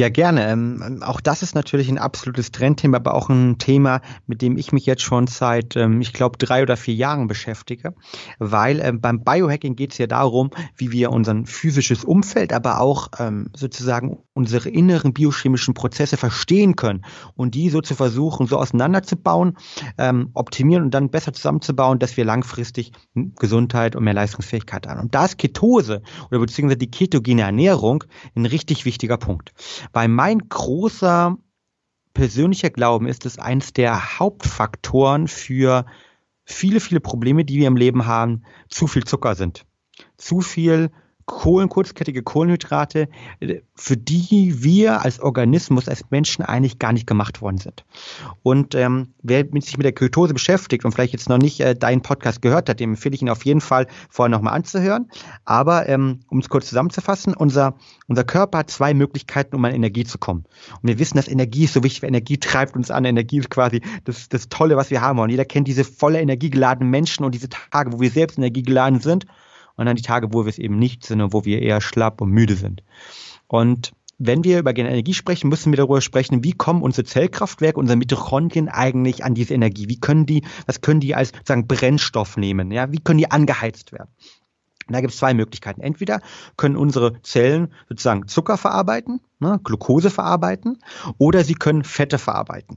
Ja, gerne. Ähm, auch das ist natürlich ein absolutes Trendthema, aber auch ein Thema, mit dem ich mich jetzt schon seit, ähm, ich glaube, drei oder vier Jahren beschäftige. Weil ähm, beim Biohacking geht es ja darum, wie wir unser physisches Umfeld, aber auch ähm, sozusagen unsere inneren biochemischen Prozesse verstehen können und die so zu versuchen, so auseinanderzubauen, ähm, optimieren und dann besser zusammenzubauen, dass wir langfristig Gesundheit und mehr Leistungsfähigkeit haben. Und da ist Ketose oder beziehungsweise die ketogene Ernährung ein richtig wichtiger Punkt. Weil mein großer persönlicher Glauben ist es eines der Hauptfaktoren für viele, viele Probleme, die wir im Leben haben, zu viel Zucker sind. Zu viel Kohlen, kurzkettige Kohlenhydrate, für die wir als Organismus, als Menschen eigentlich gar nicht gemacht worden sind. Und ähm, wer sich mit der Ketose beschäftigt und vielleicht jetzt noch nicht äh, deinen Podcast gehört hat, dem empfehle ich ihn auf jeden Fall vorher nochmal anzuhören. Aber ähm, um es kurz zusammenzufassen, unser, unser Körper hat zwei Möglichkeiten, um an Energie zu kommen. Und wir wissen, dass Energie ist so wichtig, Energie treibt uns an. Energie ist quasi das, das Tolle, was wir haben. Und jeder kennt diese volle energiegeladenen Menschen und diese Tage, wo wir selbst energiegeladen sind und dann die Tage, wo wir es eben nicht sind und wo wir eher schlapp und müde sind. Und wenn wir über Energie sprechen, müssen wir darüber sprechen, wie kommen unsere Zellkraftwerke, unsere Mitochondrien eigentlich an diese Energie? Wie können die, was können die als sagen Brennstoff nehmen? Ja, wie können die angeheizt werden? Und da gibt es zwei Möglichkeiten. Entweder können unsere Zellen sozusagen Zucker verarbeiten, ne, Glucose verarbeiten, oder sie können Fette verarbeiten.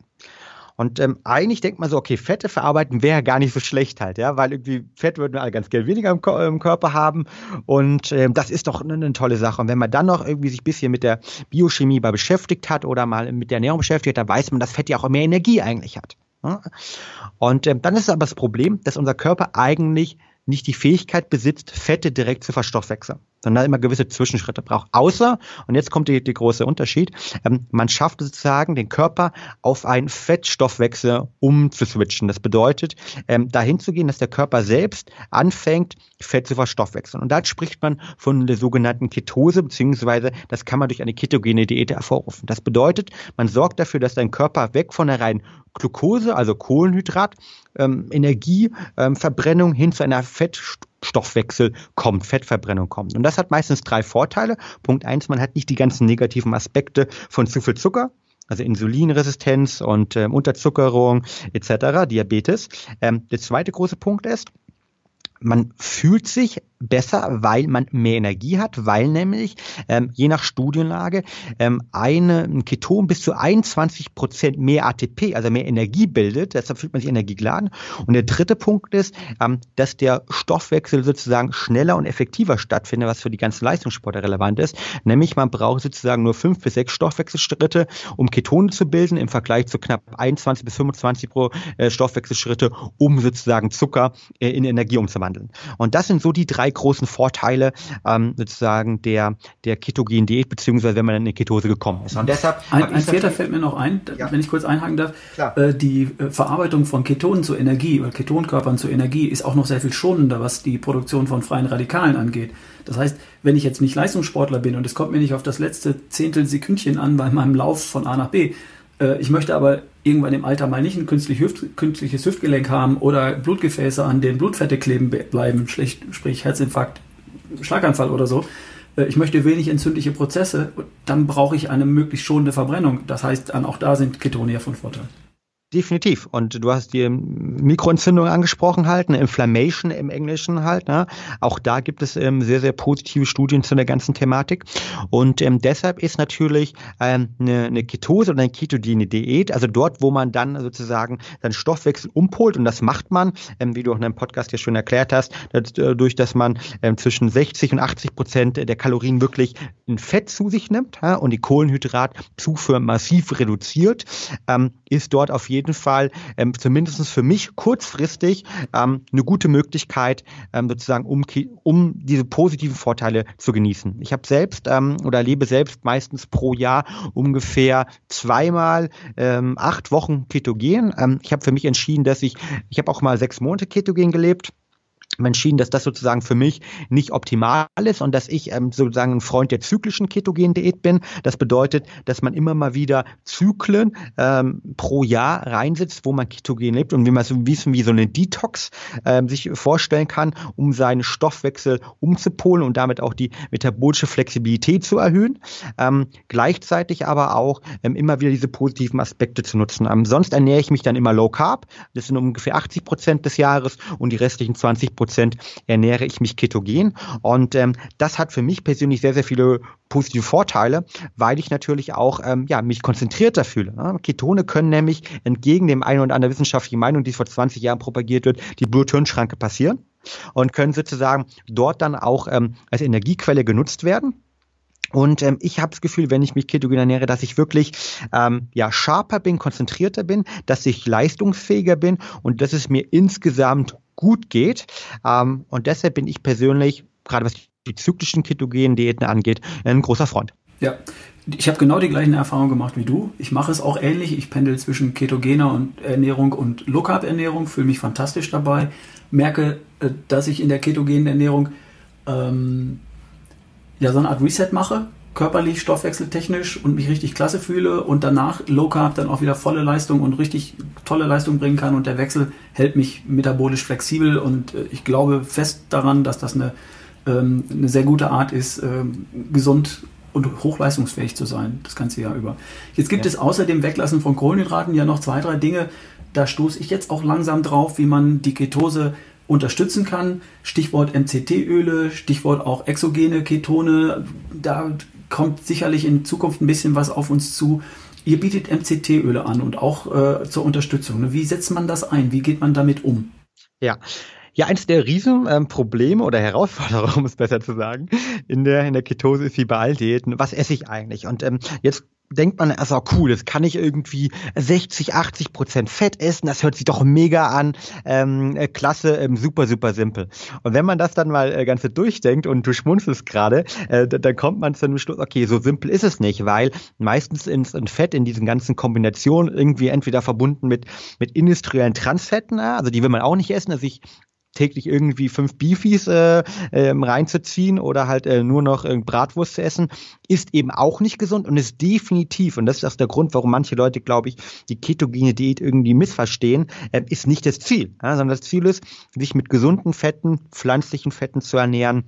Und ähm, eigentlich denkt man so, okay, Fette verarbeiten wäre gar nicht so schlecht halt, ja, weil irgendwie Fett würden wir alle ganz gerne weniger im, im, Körper haben und ähm, das ist doch eine, eine, tolle Sache. Und wenn man dann noch irgendwie sich ein bisschen mit der Biochemie mal beschäftigt hat oder mal mit der Ernährung beschäftigt hat, dann weiß man, dass Fett ja auch mehr Energie eigentlich hat. Ja? Und ähm, dann ist aber das Problem, dass unser Körper eigentlich nicht die Fähigkeit besitzt, Fette direkt zu verstoffwechseln sondern immer gewisse Zwischenschritte braucht. Außer, und jetzt kommt die, die große Unterschied, ähm, man schafft sozusagen den Körper auf einen Fettstoffwechsel umzuswitchen. Das bedeutet, ähm, dahin zu gehen, dass der Körper selbst anfängt, Fett zu verstoffwechseln. Und da spricht man von der sogenannten Ketose, beziehungsweise das kann man durch eine ketogene Diät hervorrufen. Das bedeutet, man sorgt dafür, dass dein Körper weg von der reinen Glucose, also Kohlenhydrat, ähm, Energieverbrennung ähm, hin zu einer Fett Stoffwechsel kommt, Fettverbrennung kommt. Und das hat meistens drei Vorteile. Punkt eins, man hat nicht die ganzen negativen Aspekte von zu viel Zucker, also Insulinresistenz und ähm, Unterzuckerung etc., Diabetes. Ähm, der zweite große Punkt ist, man fühlt sich besser, weil man mehr Energie hat, weil nämlich ähm, je nach Studienlage ähm, eine, ein Keton bis zu 21 Prozent mehr ATP, also mehr Energie bildet. Deshalb fühlt man sich energiegeladen. Und der dritte Punkt ist, ähm, dass der Stoffwechsel sozusagen schneller und effektiver stattfindet, was für die ganzen Leistungssportler relevant ist. Nämlich man braucht sozusagen nur fünf bis sechs Stoffwechselschritte, um Ketone zu bilden, im Vergleich zu knapp 21 bis 25 pro äh, Stoffwechselschritte, um sozusagen Zucker äh, in Energie umzuwandeln. Und das sind so die drei großen Vorteile ähm, sozusagen der, der ketogenen Diät, beziehungsweise wenn man in eine Ketose gekommen ist.
Und deshalb ein, ein vierter fällt mir noch ein, ja. wenn ich kurz einhaken darf. Äh, die äh, Verarbeitung von Ketonen zur Energie oder Ketonkörpern zur Energie ist auch noch sehr viel schonender, was die Produktion von freien Radikalen angeht. Das heißt, wenn ich jetzt nicht Leistungssportler bin und es kommt mir nicht auf das letzte Zehntel Sekündchen an bei meinem Lauf von A nach B, ich möchte aber irgendwann im Alter mal nicht ein künstliches Hüftgelenk haben oder Blutgefäße, an denen Blutfette kleben bleiben, sprich Herzinfarkt, Schlaganfall oder so. Äh, ich möchte wenig entzündliche Prozesse, dann brauche ich eine möglichst schonende Verbrennung. Das heißt, auch da sind Ketone ja von Vorteil.
Definitiv. Und du hast die Mikroentzündung angesprochen halt, eine Inflammation im Englischen halt. Ne? Auch da gibt es ähm, sehr, sehr positive Studien zu der ganzen Thematik. Und ähm, deshalb ist natürlich ähm, eine, eine Ketose oder eine ketogene Diät, also dort, wo man dann sozusagen seinen Stoffwechsel umpolt, und das macht man, ähm, wie du auch in deinem Podcast ja schon erklärt hast, dadurch, dass man ähm, zwischen 60 und 80 Prozent der Kalorien wirklich in Fett zu sich nimmt ja, und die Kohlenhydratzufuhr massiv reduziert, ähm, ist dort auf jeden jeden Fall ähm, zumindest für mich kurzfristig ähm, eine gute Möglichkeit, ähm, sozusagen, um, um diese positiven Vorteile zu genießen. Ich habe selbst ähm, oder erlebe selbst meistens pro Jahr ungefähr zweimal ähm, acht Wochen Ketogen. Ähm, ich habe für mich entschieden, dass ich, ich habe auch mal sechs Monate Ketogen gelebt entschieden, dass das sozusagen für mich nicht optimal ist und dass ich ähm, sozusagen ein Freund der zyklischen Ketogen-Diät bin. Das bedeutet, dass man immer mal wieder Zyklen ähm, pro Jahr reinsetzt, wo man Ketogen lebt und wie man so, wie, wie so eine Detox ähm, sich vorstellen kann, um seinen Stoffwechsel umzupolen und damit auch die metabolische Flexibilität zu erhöhen. Ähm, gleichzeitig aber auch ähm, immer wieder diese positiven Aspekte zu nutzen. Ähm, sonst ernähre ich mich dann immer low carb. Das sind ungefähr 80 Prozent des Jahres und die restlichen 20 Prozent Prozent ernähre ich mich ketogen. Und ähm, das hat für mich persönlich sehr, sehr viele positive Vorteile, weil ich natürlich auch ähm, ja, mich konzentrierter fühle. Ne? Ketone können nämlich entgegen dem einen oder anderen wissenschaftlichen Meinung, die vor 20 Jahren propagiert wird, die Blut-Hirn-Schranke passieren und können sozusagen dort dann auch ähm, als Energiequelle genutzt werden. Und ähm, ich habe das Gefühl, wenn ich mich ketogen ernähre, dass ich wirklich ähm, ja sharper bin, konzentrierter bin, dass ich leistungsfähiger bin und dass es mir insgesamt gut geht. Ähm, und deshalb bin ich persönlich, gerade was die zyklischen ketogenen Diäten angeht, ein großer Freund.
Ja, ich habe genau die gleichen Erfahrungen gemacht wie du. Ich mache es auch ähnlich. Ich pendel zwischen ketogener und Ernährung und Low Carb Ernährung, fühle mich fantastisch dabei, merke, äh, dass ich in der ketogenen Ernährung ähm, ja so eine Art Reset mache, körperlich, stoffwechseltechnisch und mich richtig klasse fühle und danach Low Carb dann auch wieder volle Leistung und richtig tolle Leistung bringen kann und der Wechsel hält mich metabolisch flexibel und äh, ich glaube fest daran, dass das eine, ähm, eine sehr gute Art ist, ähm, gesund und hochleistungsfähig zu sein, das ganze Jahr über. Jetzt gibt ja. es außer dem Weglassen von Kohlenhydraten ja noch zwei, drei Dinge, da stoße ich jetzt auch langsam drauf, wie man die Ketose unterstützen kann. Stichwort MCT-Öle, Stichwort auch exogene Ketone. Da kommt sicherlich in Zukunft ein bisschen was auf uns zu. Ihr bietet MCT-Öle an und auch äh, zur Unterstützung. Wie setzt man das ein? Wie geht man damit um?
Ja. Ja, eins der Riesenprobleme ähm, oder Herausforderungen, um es besser zu sagen, in der, in der Ketose ist wie bei all Diäten. Was esse ich eigentlich? Und ähm, jetzt denkt man, also cool, das kann ich irgendwie 60, 80 Prozent Fett essen, das hört sich doch mega an, ähm, äh, klasse, ähm, super, super simpel. Und wenn man das dann mal äh, ganze durchdenkt und du schmunzelst gerade, äh, dann kommt man zu dem Schluss, okay, so simpel ist es nicht, weil meistens ist ein Fett in diesen ganzen Kombinationen irgendwie entweder verbunden mit, mit industriellen Transfetten, also die will man auch nicht essen, also ich täglich irgendwie fünf Beefies äh, äh, reinzuziehen oder halt äh, nur noch äh, Bratwurst zu essen, ist eben auch nicht gesund und ist definitiv, und das ist auch der Grund, warum manche Leute, glaube ich, die ketogene Diät irgendwie missverstehen, äh, ist nicht das Ziel, ja, sondern das Ziel ist, sich mit gesunden Fetten, pflanzlichen Fetten zu ernähren,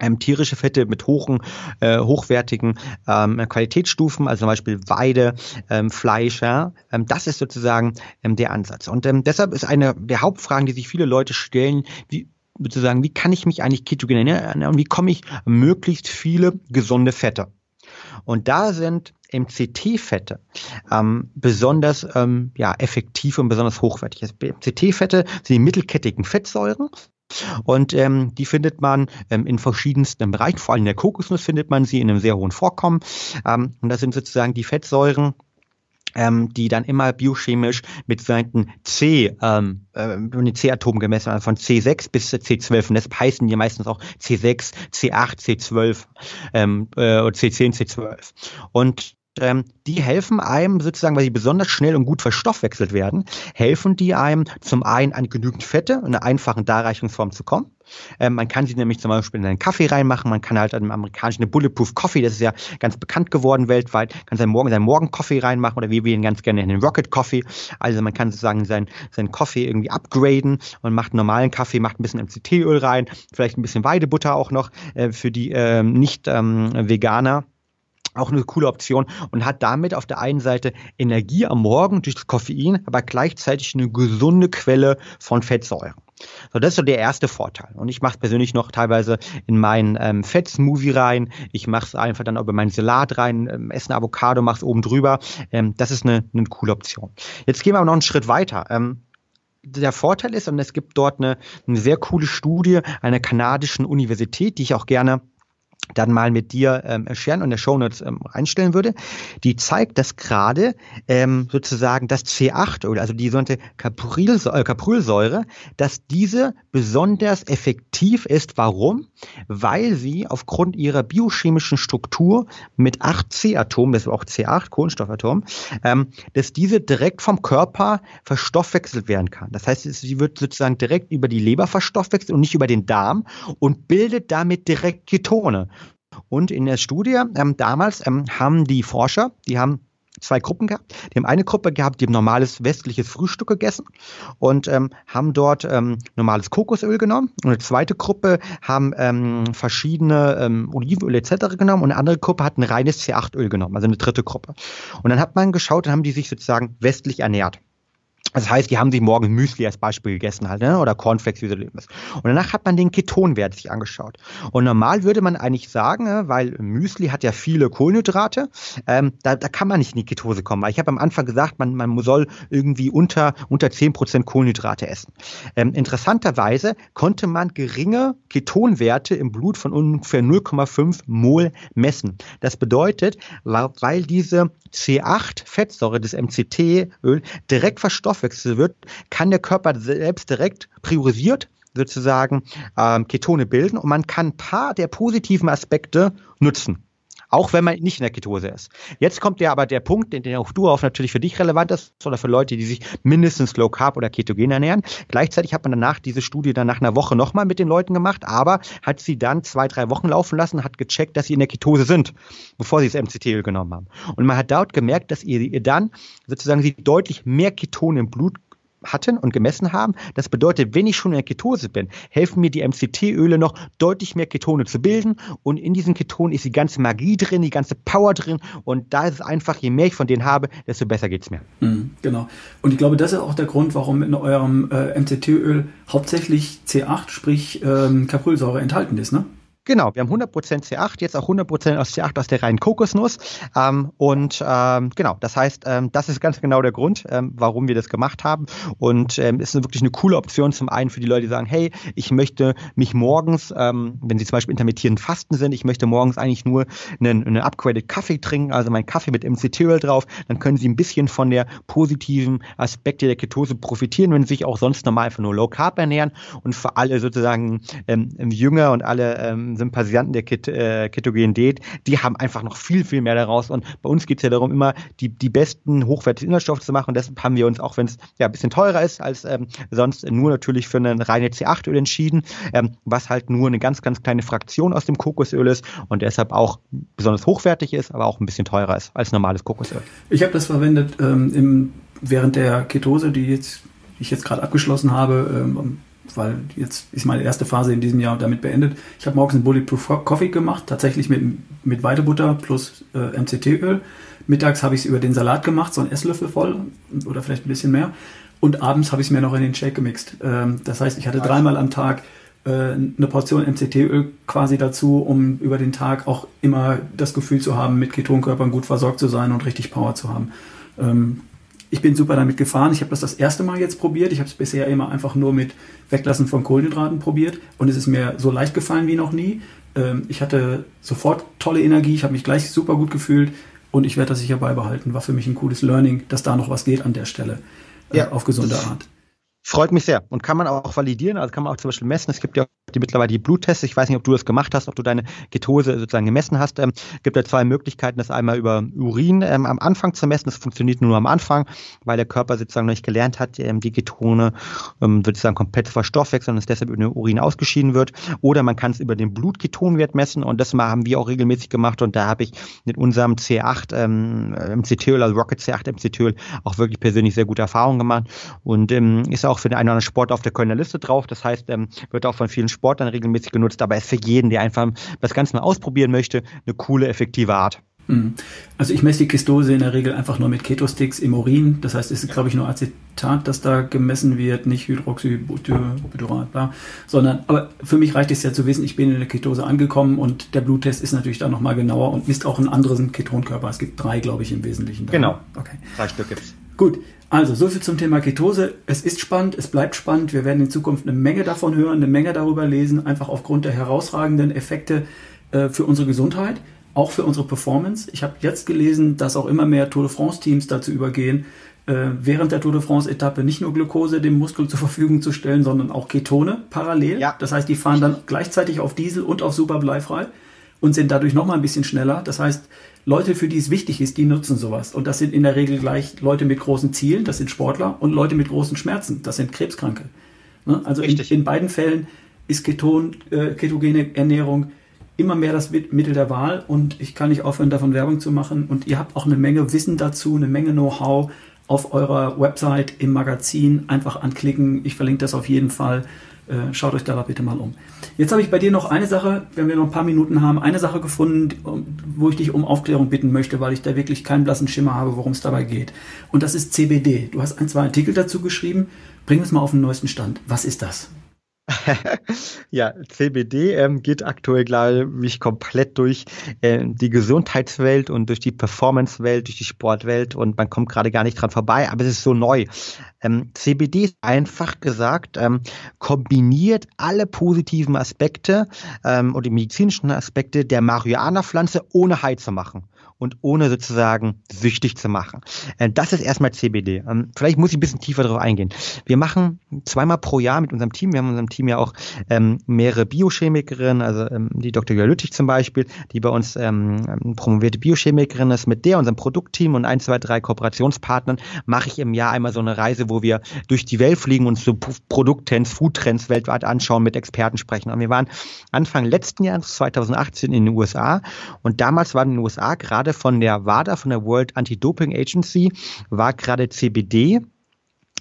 ähm, tierische Fette mit hohen, äh, hochwertigen ähm, Qualitätsstufen, also zum Beispiel Weide, ähm, Fleisch, ja, ähm, das ist sozusagen ähm, der Ansatz. Und ähm, deshalb ist eine der Hauptfragen, die sich viele Leute stellen, wie sozusagen, wie kann ich mich eigentlich ketogen ernähren und wie komme ich möglichst viele gesunde Fette? Und da sind MCT-Fette ähm, besonders ähm, ja, effektiv und besonders hochwertig. MCT-Fette sind die mittelkettigen Fettsäuren und ähm, die findet man ähm, in verschiedensten Bereichen, vor allem in der Kokosnuss findet man sie in einem sehr hohen Vorkommen. Ähm, und das sind sozusagen die Fettsäuren, ähm, die dann immer biochemisch mit Seiten C, ähm, äh, den C-Atomen gemessen, also von C6 bis C12. Und deshalb heißen die meistens auch C6, C8, C12 ähm, äh, oder C10, C12. Und ähm, die helfen einem sozusagen, weil sie besonders schnell und gut verstoffwechselt werden, helfen die einem zum einen an genügend Fette in einer einfachen Darreichungsform zu kommen. Ähm, man kann sie nämlich zum Beispiel in einen Kaffee reinmachen, man kann halt im amerikanischen Bulletproof Coffee, das ist ja ganz bekannt geworden weltweit, kann seinen Morgen seinen Morgen-Coffee reinmachen oder wie wir ihn ganz gerne in den Rocket Coffee. Also man kann sozusagen seinen, seinen Coffee irgendwie upgraden und macht einen normalen Kaffee, macht ein bisschen MCT-Öl rein, vielleicht ein bisschen Weidebutter auch noch äh, für die ähm, Nicht-Veganer. Ähm, auch eine coole Option und hat damit auf der einen Seite Energie am Morgen durch das Koffein, aber gleichzeitig eine gesunde Quelle von Fettsäuren. So, das ist so der erste Vorteil. Und ich mache es persönlich noch teilweise in meinen ähm, Fettsmoothie rein. Ich mache es einfach dann auch über meinen Salat rein, ähm, esse Avocado, mache es oben drüber. Ähm, das ist eine, eine coole Option. Jetzt gehen wir aber noch einen Schritt weiter. Ähm, der Vorteil ist, und es gibt dort eine, eine sehr coole Studie einer kanadischen Universität, die ich auch gerne dann mal mit dir ähm, scheren und der Shownotes ähm, einstellen würde, die zeigt, dass gerade ähm, sozusagen das C8 also die sogenannte Caprylsäure, äh, dass diese besonders effektiv ist. Warum? Weil sie aufgrund ihrer biochemischen Struktur mit 8 C-Atomen, das ist auch C8, Kohlenstoffatom, ähm, dass diese direkt vom Körper verstoffwechselt werden kann. Das heißt, sie wird sozusagen direkt über die Leber verstoffwechselt und nicht über den Darm und bildet damit direkt Ketone. Und in der Studie ähm, damals ähm, haben die Forscher, die haben zwei Gruppen gehabt. Die haben eine Gruppe gehabt, die haben normales westliches Frühstück gegessen und ähm, haben dort ähm, normales Kokosöl genommen. Und eine zweite Gruppe haben ähm, verschiedene ähm, Olivenöl etc. genommen und eine andere Gruppe hat ein reines C8-Öl genommen, also eine dritte Gruppe. Und dann hat man geschaut, dann haben die sich sozusagen westlich ernährt. Das heißt, die haben sich morgens Müsli als Beispiel gegessen halt, ne? oder Cornflakes, wie so ist. Und danach hat man den Ketonwert sich angeschaut. Und normal würde man eigentlich sagen, ne, weil Müsli hat ja viele Kohlenhydrate, ähm, da, da kann man nicht in die Ketose kommen. Weil ich habe am Anfang gesagt, man, man soll irgendwie unter, unter 10% Kohlenhydrate essen. Ähm, interessanterweise konnte man geringe Ketonwerte im Blut von ungefähr 0,5 Mol messen. Das bedeutet, weil diese C8-Fettsäure des MCT-Öl direkt verstoffwechselt wird, kann der Körper selbst direkt priorisiert sozusagen ähm, Ketone bilden und man kann ein paar der positiven Aspekte nutzen auch wenn man nicht in der Ketose ist. Jetzt kommt ja aber der Punkt, den auch du auf natürlich für dich relevant ist, oder für Leute, die sich mindestens Low Carb oder Ketogen ernähren. Gleichzeitig hat man danach diese Studie dann nach einer Woche nochmal mit den Leuten gemacht, aber hat sie dann zwei, drei Wochen laufen lassen, hat gecheckt, dass sie in der Ketose sind, bevor sie das MCT-Öl genommen haben. Und man hat dort gemerkt, dass ihr, ihr dann sozusagen sie deutlich mehr Ketone im Blut hatten und gemessen haben. Das bedeutet, wenn ich schon in der Ketose bin, helfen mir die MCT-Öle noch deutlich mehr Ketone zu bilden und in diesen Ketonen ist die ganze Magie drin, die ganze Power drin und da ist es einfach, je mehr ich von denen habe, desto besser geht es mir.
Mhm, genau. Und ich glaube, das ist auch der Grund, warum in eurem äh, MCT-Öl hauptsächlich C8, sprich ähm, Caprylsäure enthalten ist, ne?
Genau, wir haben 100% C8, jetzt auch 100% aus C8 aus der reinen Kokosnuss. Ähm, und ähm, genau, das heißt, ähm, das ist ganz genau der Grund, ähm, warum wir das gemacht haben. Und ähm, ist wirklich eine coole Option zum einen für die Leute, die sagen, hey, ich möchte mich morgens, ähm, wenn sie zum Beispiel intermittierend Fasten sind, ich möchte morgens eigentlich nur einen, einen upgraded Kaffee trinken, also meinen Kaffee mit MCT-Öl drauf, dann können sie ein bisschen von der positiven Aspekte der Ketose profitieren, wenn sie sich auch sonst normal einfach nur Low Carb ernähren. Und für alle sozusagen ähm, Jünger und alle ähm, Sympathisanten der Ket äh, ketogenen Diät, die haben einfach noch viel, viel mehr daraus. Und bei uns geht es ja darum, immer die, die besten hochwertigen Inhaltsstoffe zu machen. Und deshalb haben wir uns, auch wenn es ja ein bisschen teurer ist als ähm, sonst, nur natürlich für eine reine C8-Öl entschieden, ähm, was halt nur eine ganz, ganz kleine Fraktion aus dem Kokosöl ist und deshalb auch besonders hochwertig ist, aber auch ein bisschen teurer ist als normales Kokosöl.
Ich habe das verwendet ähm, im, während der Ketose, die jetzt ich jetzt gerade abgeschlossen habe, ähm, weil jetzt ist meine erste Phase in diesem Jahr damit beendet. Ich habe morgens einen Bulletproof Coffee gemacht, tatsächlich mit, mit Weidebutter plus äh, MCT-Öl. Mittags habe ich es über den Salat gemacht, so ein Esslöffel voll oder vielleicht ein bisschen mehr. Und abends habe ich es mir noch in den Shake gemixt. Ähm, das heißt, ich hatte dreimal am Tag äh, eine Portion MCT-Öl quasi dazu, um über den Tag auch immer das Gefühl zu haben, mit Ketonkörpern gut versorgt zu sein und richtig Power zu haben. Ähm, ich bin super damit gefahren. Ich habe das das erste Mal jetzt probiert. Ich habe es bisher immer einfach nur mit Weglassen von Kohlenhydraten probiert und es ist mir so leicht gefallen wie noch nie. Ähm, ich hatte sofort tolle Energie. Ich habe mich gleich super gut gefühlt und ich werde das sicher beibehalten. War für mich ein cooles Learning, dass da noch was geht an der Stelle äh, ja. auf gesunde Art.
Freut mich sehr und kann man auch validieren, also kann man auch zum Beispiel messen. Es gibt ja die mittlerweile die Bluttests. Ich weiß nicht, ob du das gemacht hast, ob du deine Ketose sozusagen gemessen hast. Ähm, gibt ja zwei Möglichkeiten, das einmal über Urin ähm, am Anfang zu messen. Das funktioniert nur am Anfang, weil der Körper sozusagen noch nicht gelernt hat, ähm, die Ketone ähm, sozusagen komplett verstoffwechseln und es deshalb über den Urin ausgeschieden wird. Oder man kann es über den Blutketonwert messen und das haben wir auch regelmäßig gemacht und da habe ich mit unserem C8 ähm, MCT-Öl, also Rocket C8 MCT-Öl, auch wirklich persönlich sehr gute Erfahrungen gemacht und ähm, ist auch auch für den einen oder anderen Sport auf der Kölner Liste drauf. Das heißt, ähm, wird auch von vielen Sportlern regelmäßig genutzt, aber ist für jeden, der einfach das Ganze mal ausprobieren möchte, eine coole, effektive Art.
Mhm. Also ich messe die Kistose in der Regel einfach nur mit Ketosticks im Urin. Das heißt, es ist, glaube ich, nur Acetat, das da gemessen wird, nicht Hydroxybutyrat, sondern, aber für mich reicht es ja zu wissen, ich bin in der Ketose angekommen und der Bluttest ist natürlich da nochmal genauer und misst auch einen anderen Ketonkörper. Es gibt drei, glaube ich, im Wesentlichen.
Da. Genau. Okay. Drei Stück gibt's.
Gut, also so viel zum Thema Ketose. Es ist spannend, es bleibt spannend. Wir werden in Zukunft eine Menge davon hören, eine Menge darüber lesen, einfach aufgrund der herausragenden Effekte äh, für unsere Gesundheit, auch für unsere Performance. Ich habe jetzt gelesen, dass auch immer mehr Tour de France-Teams dazu übergehen, äh, während der Tour de France-Etappe nicht nur Glucose dem Muskel zur Verfügung zu stellen, sondern auch Ketone parallel. Ja. Das heißt, die fahren dann gleichzeitig auf Diesel und auf super bleifrei und sind dadurch noch mal ein bisschen schneller. Das heißt, Leute, für die es wichtig ist, die nutzen sowas. Und das sind in der Regel gleich Leute mit großen Zielen, das sind Sportler, und Leute mit großen Schmerzen, das sind Krebskranke. Ne? Also in, in, beiden Fällen ist Keton, äh, ketogene Ernährung immer mehr das Mittel der Wahl und ich kann nicht aufhören, davon Werbung zu machen. Und ihr habt auch eine Menge Wissen dazu, eine Menge Know-how auf eurer Website, im Magazin. Einfach anklicken. Ich verlinke das auf jeden Fall. Äh, schaut euch da bitte mal um. Jetzt habe ich bei dir noch eine Sache, wenn wir noch ein paar Minuten haben, eine Sache gefunden, wo ich dich um Aufklärung bitten möchte, weil ich da wirklich keinen blassen Schimmer habe, worum es dabei geht. Und das ist CBD. Du hast ein, zwei Artikel dazu geschrieben. Bring uns mal auf den neuesten Stand. Was ist das?
ja, CBD ähm, geht aktuell, glaube ich, komplett durch äh, die Gesundheitswelt und durch die Performancewelt, durch die Sportwelt und man kommt gerade gar nicht dran vorbei, aber es ist so neu. Ähm, CBD ist einfach gesagt, ähm, kombiniert alle positiven Aspekte ähm, und die medizinischen Aspekte der Marihuana-Pflanze ohne High zu machen und ohne sozusagen süchtig zu machen. Äh, das ist erstmal CBD. Ähm, vielleicht muss ich ein bisschen tiefer darauf eingehen. Wir machen zweimal pro Jahr mit unserem Team, wir haben in unserem Team ja auch ähm, mehrere Biochemikerinnen, also ähm, die Dr. Julia Lüttich zum Beispiel, die bei uns promovierte Biochemikerin ist, mit der, unserem Produktteam und ein, zwei, drei Kooperationspartnern mache ich im Jahr einmal so eine Reise, wo wir durch die Welt fliegen und so Produkttrends, Foodtrends weltweit anschauen, mit Experten sprechen. Und wir waren Anfang letzten Jahres, 2018, in den USA und damals waren in den USA gerade gerade von der WADA, von der World Anti-Doping Agency, war gerade CBD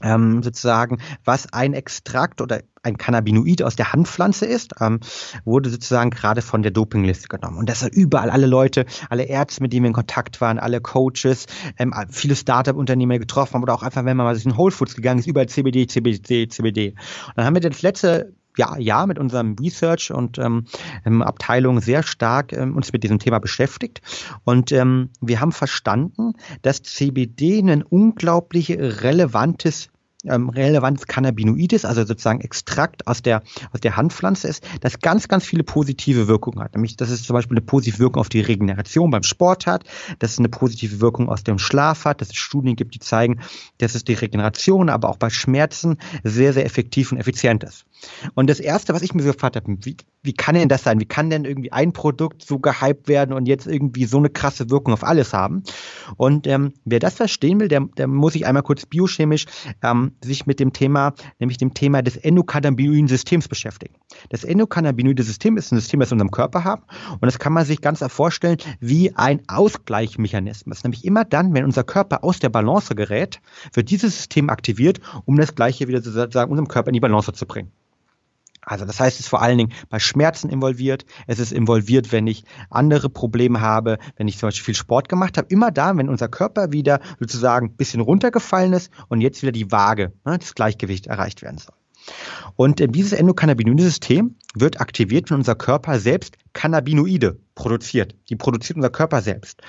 ähm, sozusagen, was ein Extrakt oder ein Cannabinoid aus der Handpflanze ist, ähm, wurde sozusagen gerade von der Dopingliste genommen. Und das überall alle Leute, alle Ärzte, mit denen wir in Kontakt waren, alle Coaches, ähm, viele Startup-Unternehmer getroffen haben oder auch einfach, wenn man mal sich in Whole Foods gegangen ist, überall CBD, CBD, CBD. Und dann haben wir das letzte ja, ja mit unserem Research und ähm, ähm, Abteilung sehr stark ähm, uns mit diesem Thema beschäftigt. Und ähm, wir haben verstanden, dass CBD ein unglaublich relevantes ähm, relevantes Cannabinoid ist, also sozusagen Extrakt aus der, aus der Handpflanze ist, das ganz, ganz viele positive Wirkungen hat. Nämlich, dass es zum Beispiel eine positive Wirkung auf die Regeneration beim Sport hat, dass es eine positive Wirkung aus dem Schlaf hat, dass es Studien gibt, die zeigen, dass es die Regeneration, aber auch bei Schmerzen sehr, sehr effektiv und effizient ist. Und das Erste, was ich mir so gefragt habe, wie, wie kann denn das sein? Wie kann denn irgendwie ein Produkt so gehypt werden und jetzt irgendwie so eine krasse Wirkung auf alles haben? Und ähm, wer das verstehen will, der, der muss sich einmal kurz biochemisch ähm, sich mit dem Thema, nämlich dem Thema des endokannabinoiden Systems beschäftigen. Das endokannabinoide System ist ein System, das wir in unserem Körper haben und das kann man sich ganz vorstellen wie ein Ausgleichmechanismus. Nämlich immer dann, wenn unser Körper aus der Balance gerät, wird dieses System aktiviert, um das Gleiche wieder sozusagen unserem Körper in die Balance zu bringen. Also das heißt, es ist vor allen Dingen bei Schmerzen involviert. Es ist involviert, wenn ich andere Probleme habe, wenn ich zum Beispiel viel Sport gemacht habe. Immer da, wenn unser Körper wieder sozusagen ein bisschen runtergefallen ist und jetzt wieder die Waage, ne, das Gleichgewicht erreicht werden soll. Und äh, dieses Endokannabinoide-System wird aktiviert, wenn unser Körper selbst Cannabinoide produziert. Die produziert unser Körper selbst.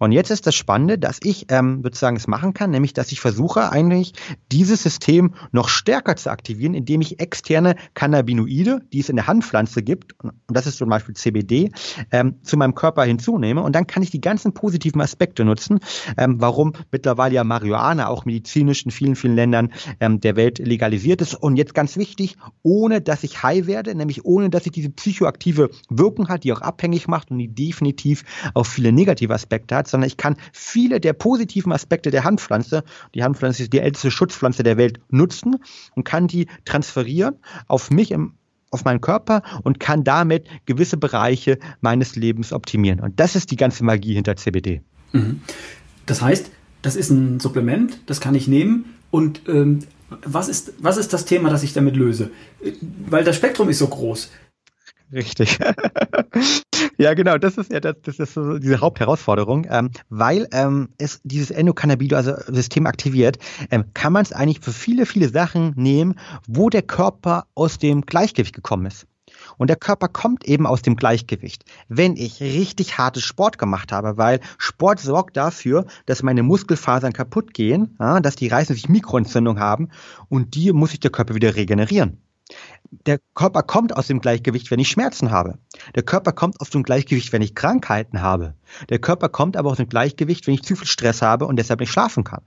Und jetzt ist das Spannende, dass ich ähm, sozusagen es machen kann, nämlich dass ich versuche eigentlich dieses System noch stärker zu aktivieren, indem ich externe Cannabinoide, die es in der Handpflanze gibt, und das ist zum Beispiel CBD, ähm, zu meinem Körper hinzunehme. Und dann kann ich die ganzen positiven Aspekte nutzen, ähm, warum mittlerweile ja Marihuana auch medizinisch in vielen, vielen Ländern ähm, der Welt legalisiert ist. Und jetzt ganz wichtig, ohne dass ich high werde, nämlich ohne dass ich diese psychoaktive Wirkung hat, die auch abhängig macht und die definitiv auch viele negative Aspekte hat sondern ich kann viele der positiven Aspekte der Handpflanze, die Handpflanze ist die älteste Schutzpflanze der Welt, nutzen und kann die transferieren auf mich im auf meinen Körper und kann damit gewisse Bereiche meines Lebens optimieren. Und das ist die ganze Magie hinter CBD. Mhm.
Das heißt, das ist ein Supplement, das kann ich nehmen und ähm, was ist, was ist das Thema, das ich damit löse? Weil das Spektrum ist so groß.
Richtig. ja, genau, das ist ja das, das ist so diese Hauptherausforderung, ähm, weil ähm, es dieses Endokannabinoid, also System aktiviert, ähm, kann man es eigentlich für viele, viele Sachen nehmen, wo der Körper aus dem Gleichgewicht gekommen ist. Und der Körper kommt eben aus dem Gleichgewicht. Wenn ich richtig hartes Sport gemacht habe, weil Sport sorgt dafür, dass meine Muskelfasern kaputt gehen, ja, dass die reißen sich Mikroentzündung haben und die muss sich der Körper wieder regenerieren. Der Körper kommt aus dem Gleichgewicht, wenn ich Schmerzen habe. Der Körper kommt aus dem Gleichgewicht, wenn ich Krankheiten habe. Der Körper kommt aber aus dem Gleichgewicht, wenn ich zu viel Stress habe und deshalb nicht schlafen kann.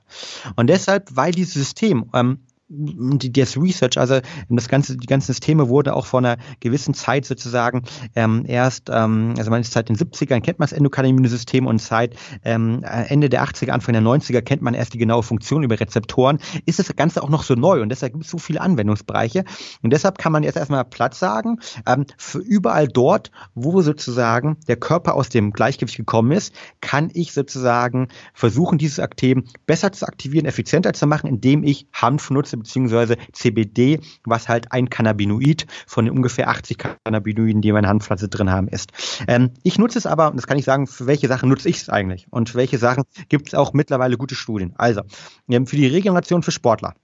Und deshalb, weil dieses System ähm, die, das Research, also das ganze, die ganzen Systeme wurde auch vor einer gewissen Zeit sozusagen ähm, erst, ähm, also man ist seit den 70ern kennt man das Endokannabinoid-System und seit ähm, Ende der 80er, Anfang der 90er kennt man erst die genaue Funktion über Rezeptoren, ist das Ganze auch noch so neu und deshalb gibt es so viele Anwendungsbereiche. Und deshalb kann man jetzt erstmal Platz sagen, ähm, für überall dort, wo sozusagen der Körper aus dem Gleichgewicht gekommen ist, kann ich sozusagen versuchen, dieses Aktiv besser zu aktivieren, effizienter zu machen, indem ich Hanf nutze, beziehungsweise CBD, was halt ein Cannabinoid von den ungefähr 80 Cannabinoiden, die wir in der Handpflanze drin haben, ist. Ähm, ich nutze es aber, und das kann ich sagen, für welche Sachen nutze ich es eigentlich und für welche Sachen gibt es auch mittlerweile gute Studien. Also, ähm, für die Regeneration für Sportler,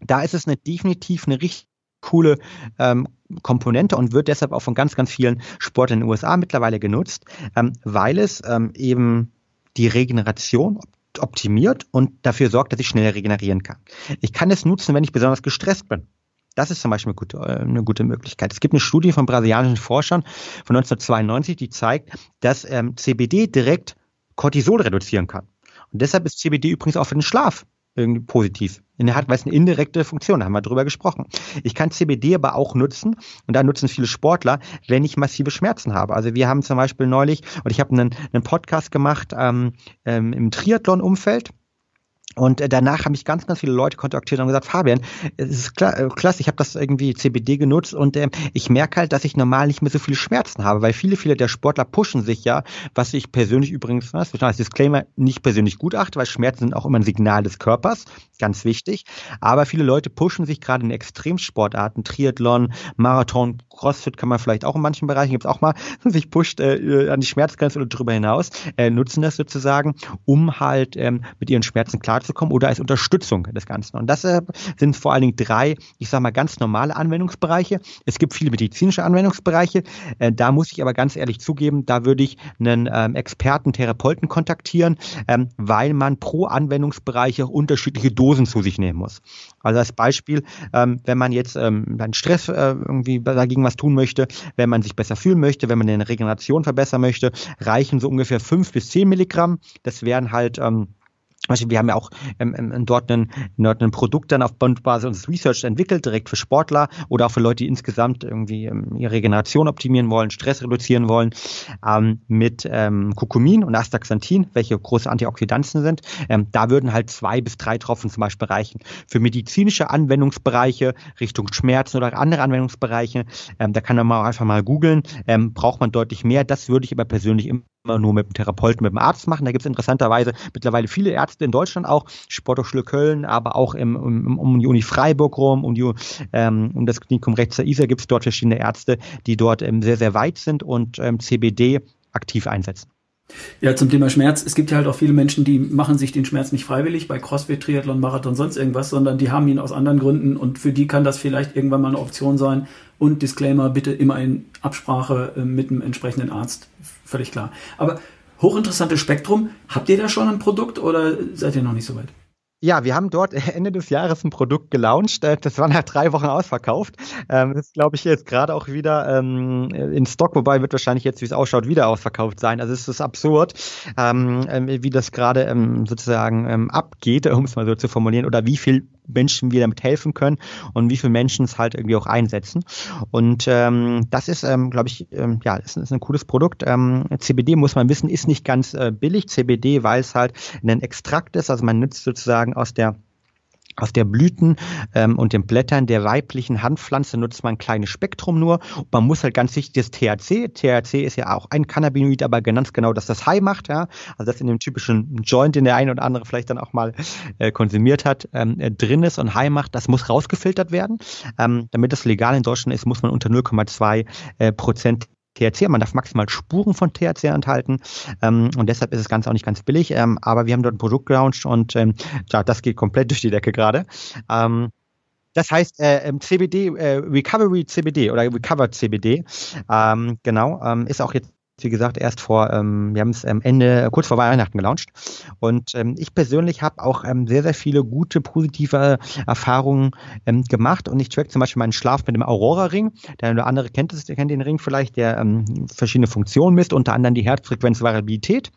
da ist es eine, definitiv eine richtig coole ähm, Komponente und wird deshalb auch von ganz, ganz vielen Sportlern in den USA mittlerweile genutzt, ähm, weil es ähm, eben die Regeneration, optimiert und dafür sorgt, dass ich schneller regenerieren kann. Ich kann es nutzen, wenn ich besonders gestresst bin. Das ist zum Beispiel eine gute, äh, eine gute Möglichkeit. Es gibt eine Studie von brasilianischen Forschern von 1992, die zeigt, dass ähm, CBD direkt Cortisol reduzieren kann. Und deshalb ist CBD übrigens auch für den Schlaf positiv. In hat, weil eine indirekte Funktion, da haben wir drüber gesprochen. Ich kann CBD aber auch nutzen, und da nutzen viele Sportler, wenn ich massive Schmerzen habe. Also wir haben zum Beispiel neulich, und ich habe einen, einen Podcast gemacht ähm, ähm, im Triathlon-Umfeld, und äh, danach haben mich ganz, ganz viele Leute kontaktiert und gesagt, Fabian, es ist klar, äh, klasse, ich habe das irgendwie CBD genutzt und äh, ich merke halt, dass ich normal nicht mehr so viele Schmerzen habe, weil viele, viele der Sportler pushen sich ja, was ich persönlich übrigens, das ist als Disclaimer, nicht persönlich gut achte, weil Schmerzen sind auch immer ein Signal des Körpers, ganz wichtig. Aber viele Leute pushen sich gerade in Extremsportarten, Triathlon, Marathon, Crossfit kann man vielleicht auch in manchen Bereichen, gibt es auch mal, sich pusht äh, an die Schmerzgrenze oder darüber hinaus, äh, nutzen das sozusagen, um halt ähm, mit ihren Schmerzen klar nahe zu kommen oder als Unterstützung des Ganzen. Und das äh, sind vor allen Dingen drei, ich sage mal, ganz normale Anwendungsbereiche. Es gibt viele medizinische Anwendungsbereiche. Äh, da muss ich aber ganz ehrlich zugeben, da würde ich einen ähm, Experten, Therapeuten kontaktieren, ähm, weil man pro Anwendungsbereich auch unterschiedliche Dosen zu sich nehmen muss. Also als Beispiel, ähm, wenn man jetzt dann Stress äh, irgendwie dagegen was tun möchte, wenn man sich besser fühlen möchte, wenn man eine Regeneration verbessern möchte, reichen so ungefähr fünf bis zehn Milligramm. Das wären halt ähm, wir haben ja auch ähm, ähm, dort, ein, dort ein Produkt dann auf Basis unseres Research entwickelt, direkt für Sportler oder auch für Leute, die insgesamt irgendwie ähm, ihre Regeneration optimieren wollen, Stress reduzieren wollen, ähm, mit ähm, Kurkumin und Astaxanthin, welche große Antioxidantien sind. Ähm, da würden halt zwei bis drei Tropfen zum Beispiel reichen. Für medizinische Anwendungsbereiche Richtung Schmerzen oder andere Anwendungsbereiche, ähm, da kann man auch einfach mal googeln, ähm, braucht man deutlich mehr. Das würde ich aber persönlich immer nur mit dem Therapeuten, mit dem Arzt machen. Da gibt es interessanterweise mittlerweile viele Ärzte in Deutschland auch, Sporthochschule Köln, aber auch im, um, um die Uni Freiburg rum, um, die, ähm, um das Klinikum rechts der ISA gibt es dort verschiedene Ärzte, die dort ähm, sehr, sehr weit sind und ähm, CBD aktiv einsetzen.
Ja, zum Thema Schmerz. Es gibt ja halt auch viele Menschen, die machen sich den Schmerz nicht freiwillig bei Crossfit, Triathlon, Marathon, sonst irgendwas, sondern die haben ihn aus anderen Gründen und für die kann das vielleicht irgendwann mal eine Option sein. Und Disclaimer, bitte immer in Absprache äh, mit einem entsprechenden Arzt. Völlig klar. Aber hochinteressantes Spektrum. Habt ihr da schon ein Produkt oder seid ihr noch nicht so weit?
Ja, wir haben dort Ende des Jahres ein Produkt gelauncht. Äh, das war nach drei Wochen ausverkauft. Ähm, das ist, glaube ich, jetzt gerade auch wieder ähm, in Stock, wobei wird wahrscheinlich jetzt, wie es ausschaut, wieder ausverkauft sein. Also es ist absurd, ähm, wie das gerade sozusagen abgeht, um es mal so zu formulieren, oder wie viel Menschen wir damit helfen können und wie viele Menschen es halt irgendwie auch einsetzen. Und ähm, das ist, ähm, glaube ich, ähm, ja, ist, ist ein cooles Produkt. Ähm, CBD muss man wissen, ist nicht ganz äh, billig. CBD, weil es halt ein Extrakt ist, also man nützt sozusagen aus der aus der Blüten ähm, und den Blättern der weiblichen Handpflanze nutzt man ein kleines Spektrum nur. man muss halt ganz wichtig das THC. THC ist ja auch ein Cannabinoid, aber ganz genau, dass das High macht. Ja? Also das in dem typischen Joint, den der eine oder andere vielleicht dann auch mal äh, konsumiert hat, ähm, äh, drin ist und High macht, das muss rausgefiltert werden. Ähm, damit das legal in Deutschland ist, muss man unter 0,2 äh, Prozent THC, man darf maximal Spuren von THC enthalten ähm, und deshalb ist das Ganze auch nicht ganz billig, ähm, aber wir haben dort ein Produkt gelauncht und ähm, ja, das geht komplett durch die Decke gerade. Ähm, das heißt äh, CBD, äh, Recovery CBD oder Recovered CBD, ähm, genau, ähm, ist auch jetzt wie gesagt, erst vor, ähm, wir haben es ähm, Ende, kurz vor Weihnachten gelauncht. Und ähm, ich persönlich habe auch ähm, sehr, sehr viele gute, positive Erfahrungen ähm, gemacht. Und ich track zum Beispiel meinen Schlaf mit dem Aurora-Ring. Der eine oder andere kennt, es, kennt den Ring vielleicht, der ähm, verschiedene Funktionen misst, unter anderem die Herzfrequenzvariabilität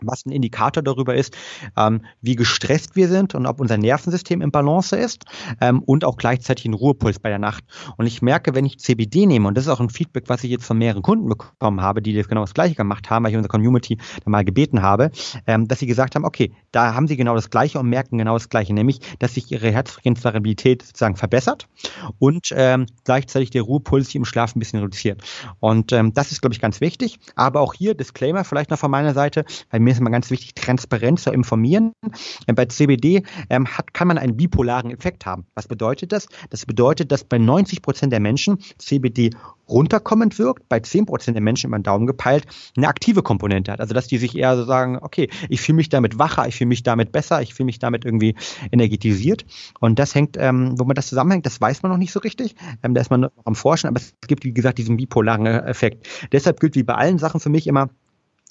was ein Indikator darüber ist, ähm, wie gestresst wir sind und ob unser Nervensystem im Balance ist ähm, und auch gleichzeitig ein Ruhepuls bei der Nacht. Und ich merke, wenn ich CBD nehme, und das ist auch ein Feedback, was ich jetzt von mehreren Kunden bekommen habe, die das genau das Gleiche gemacht haben, weil ich unsere Community da mal gebeten habe, ähm, dass sie gesagt haben, okay, da haben sie genau das Gleiche und merken genau das Gleiche, nämlich, dass sich ihre Herzfrequenzvariabilität sozusagen verbessert und ähm, gleichzeitig der Ruhepuls sich im Schlaf ein bisschen reduziert. Und ähm, das ist, glaube ich, ganz wichtig. Aber auch hier Disclaimer vielleicht noch von meiner Seite, weil mir ist immer ganz wichtig, Transparenz zu informieren. Äh, bei CBD ähm, hat, kann man einen bipolaren Effekt haben. Was bedeutet das? Das bedeutet, dass bei 90 Prozent der Menschen CBD runterkommend wirkt, bei 10 Prozent der Menschen über den Daumen gepeilt eine aktive Komponente hat. Also dass die sich eher so sagen, okay, ich fühle mich damit wacher, ich fühle mich damit besser, ich fühle mich damit irgendwie energetisiert. Und das hängt, ähm, wo man das zusammenhängt, das weiß man noch nicht so richtig. Ähm, da ist man noch am Forschen, aber es gibt, wie gesagt, diesen bipolaren Effekt. Deshalb gilt wie bei allen Sachen für mich immer,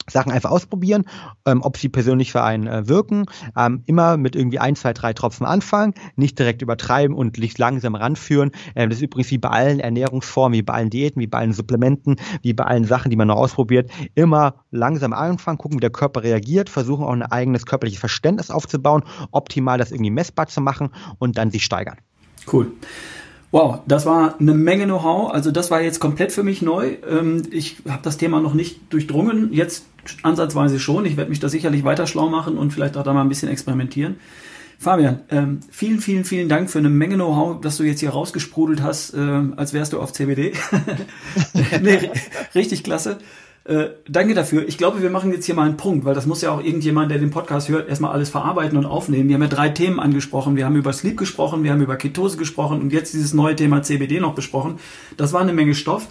Sachen einfach ausprobieren, ähm, ob sie persönlich für einen äh, wirken. Ähm, immer mit irgendwie ein, zwei, drei Tropfen anfangen, nicht direkt übertreiben und Licht langsam ranführen. Ähm, das ist übrigens wie bei allen Ernährungsformen, wie bei allen Diäten, wie bei allen Supplementen, wie bei allen Sachen, die man noch ausprobiert. Immer langsam anfangen, gucken, wie der Körper reagiert, versuchen auch ein eigenes körperliches Verständnis aufzubauen, optimal das irgendwie messbar zu machen und dann sich steigern.
Cool. Wow, das war eine Menge Know-how. Also das war jetzt komplett für mich neu. Ähm, ich habe das Thema noch nicht durchdrungen. Jetzt ansatzweise schon. Ich werde mich da sicherlich weiter schlau machen und vielleicht auch da mal ein bisschen experimentieren. Fabian, ähm, vielen, vielen, vielen Dank für eine Menge Know-how, dass du jetzt hier rausgesprudelt hast, äh, als wärst du auf CBD. nee, richtig klasse. Äh, danke dafür. Ich glaube, wir machen jetzt hier mal einen Punkt, weil das muss ja auch irgendjemand, der den Podcast hört, erstmal alles verarbeiten und aufnehmen. Wir haben ja drei Themen angesprochen. Wir haben über Sleep gesprochen, wir haben über Ketose gesprochen und jetzt dieses neue Thema CBD noch besprochen. Das war eine Menge Stoff.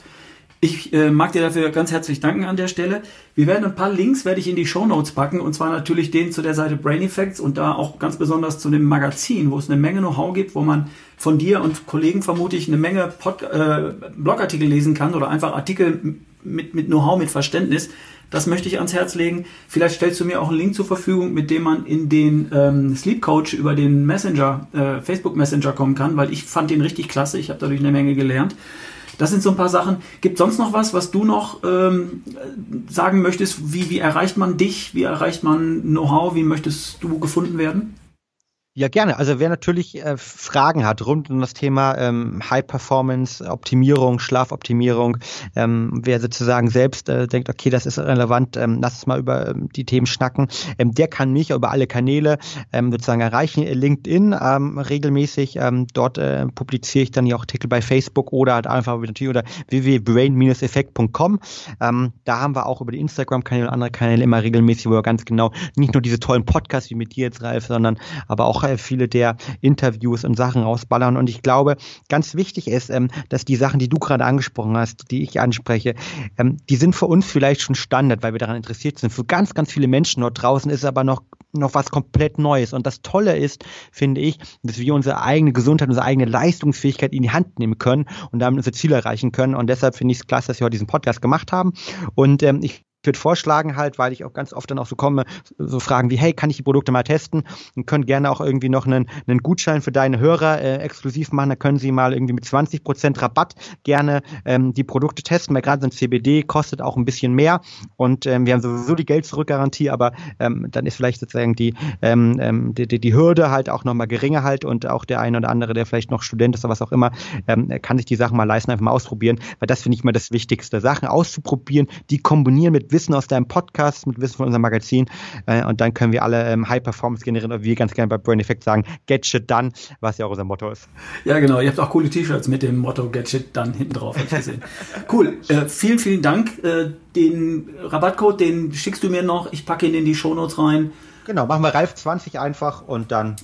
Ich äh, mag dir dafür ganz herzlich danken an der Stelle. Wir werden ein paar Links werde ich in die Show Notes packen und zwar natürlich den zu der Seite Brain Effects und da auch ganz besonders zu dem Magazin, wo es eine Menge Know-how gibt, wo man von dir und Kollegen vermutlich eine Menge Pod äh, Blogartikel lesen kann oder einfach Artikel mit, mit Know-how, mit Verständnis. Das möchte ich ans Herz legen. Vielleicht stellst du mir auch einen Link zur Verfügung, mit dem man in den ähm, Sleep Coach über den Messenger, äh, Facebook Messenger kommen kann, weil ich fand den richtig klasse. Ich habe dadurch eine Menge gelernt. Das sind so ein paar Sachen. Gibt sonst noch was, was du noch ähm, sagen möchtest? Wie, wie erreicht man dich? Wie erreicht man Know-how? Wie möchtest du gefunden werden?
Ja, gerne. Also wer natürlich äh, Fragen hat rund um das Thema ähm, High Performance, Optimierung, Schlafoptimierung, ähm, wer sozusagen selbst äh, denkt, okay, das ist relevant, ähm, lass uns mal über ähm, die Themen schnacken, ähm, der kann mich über alle Kanäle ähm, sozusagen erreichen. LinkedIn ähm, regelmäßig, ähm, dort äh, publiziere ich dann ja auch Artikel bei Facebook oder halt einfach natürlich oder www.brain-effekt.com. Ähm, da haben wir auch über die Instagram-Kanäle und andere Kanäle immer regelmäßig, wo wir ganz genau nicht nur diese tollen Podcasts wie mit dir jetzt, Ralf, sondern aber auch viele der Interviews und Sachen rausballern. Und ich glaube, ganz wichtig ist, ähm, dass die Sachen, die du gerade angesprochen hast, die ich anspreche, ähm, die sind für uns vielleicht schon Standard, weil wir daran interessiert sind. Für ganz, ganz viele Menschen dort draußen ist aber noch noch was komplett Neues. Und das Tolle ist, finde ich, dass wir unsere eigene Gesundheit, unsere eigene Leistungsfähigkeit in die Hand nehmen können und damit unsere Ziele erreichen können. Und deshalb finde ich es klasse, dass wir heute diesen Podcast gemacht haben. Und ähm, ich würde vorschlagen halt, weil ich auch ganz oft dann auch so komme, so Fragen wie, hey, kann ich die Produkte mal testen? Und können gerne auch irgendwie noch einen, einen Gutschein für deine Hörer äh, exklusiv machen. Da können sie mal irgendwie mit 20% Rabatt gerne ähm, die Produkte testen, weil gerade so ein CBD kostet auch ein bisschen mehr und ähm, wir haben sowieso die Geld-Zurück-Garantie, aber ähm, dann ist vielleicht sozusagen die, ähm, ähm die, die, die Hürde halt auch nochmal geringer halt und auch der eine oder andere, der vielleicht noch Student ist oder was auch immer, ähm, kann sich die Sachen mal leisten, einfach mal ausprobieren, weil das finde ich mal das Wichtigste. Sachen auszuprobieren, die kombinieren mit Wissen aus deinem Podcast, mit Wissen von unserem Magazin äh, und dann können wir alle ähm, High Performance generieren oder wir ganz gerne bei Brain Effect sagen, get shit done, was ja auch unser Motto ist.
Ja, genau. Ihr habt auch coole T-Shirts mit dem Motto get shit done hinten drauf, habe ich gesehen. cool. Äh, vielen, vielen Dank. Äh, den Rabattcode, den schickst du mir noch. Ich packe ihn in die Shownotes rein.
Genau, machen wir Ralf 20 einfach und dann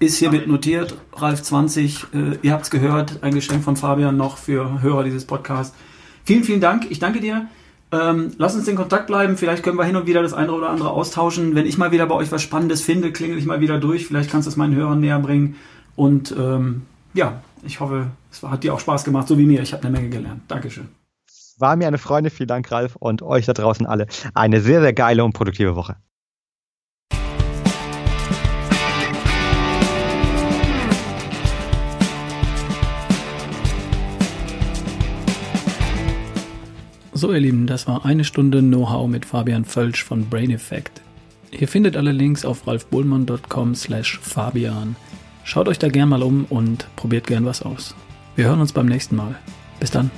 ist hiermit notiert, Ralf 20. Äh, ihr habt es gehört, ein Geschenk von Fabian noch für Hörer dieses Podcasts. Vielen, vielen Dank. Ich danke dir. Ähm, lass uns in Kontakt bleiben. Vielleicht können wir hin und wieder das eine oder andere austauschen. Wenn ich mal wieder bei euch was Spannendes finde, klingel ich mal wieder durch. Vielleicht kannst du es meinen Hörern näher bringen. Und ähm, ja, ich hoffe, es hat dir auch Spaß gemacht, so wie mir. Ich habe eine Menge gelernt. Dankeschön.
War mir eine Freude. Vielen Dank, Ralf. Und euch da draußen alle eine sehr, sehr geile und produktive Woche.
So ihr Lieben, das war eine Stunde Know-how mit Fabian Völsch von Brain Effect. Ihr findet alle Links auf ralfbohlmann.com slash Fabian. Schaut euch da gern mal um und probiert gern was aus. Wir hören uns beim nächsten Mal. Bis dann.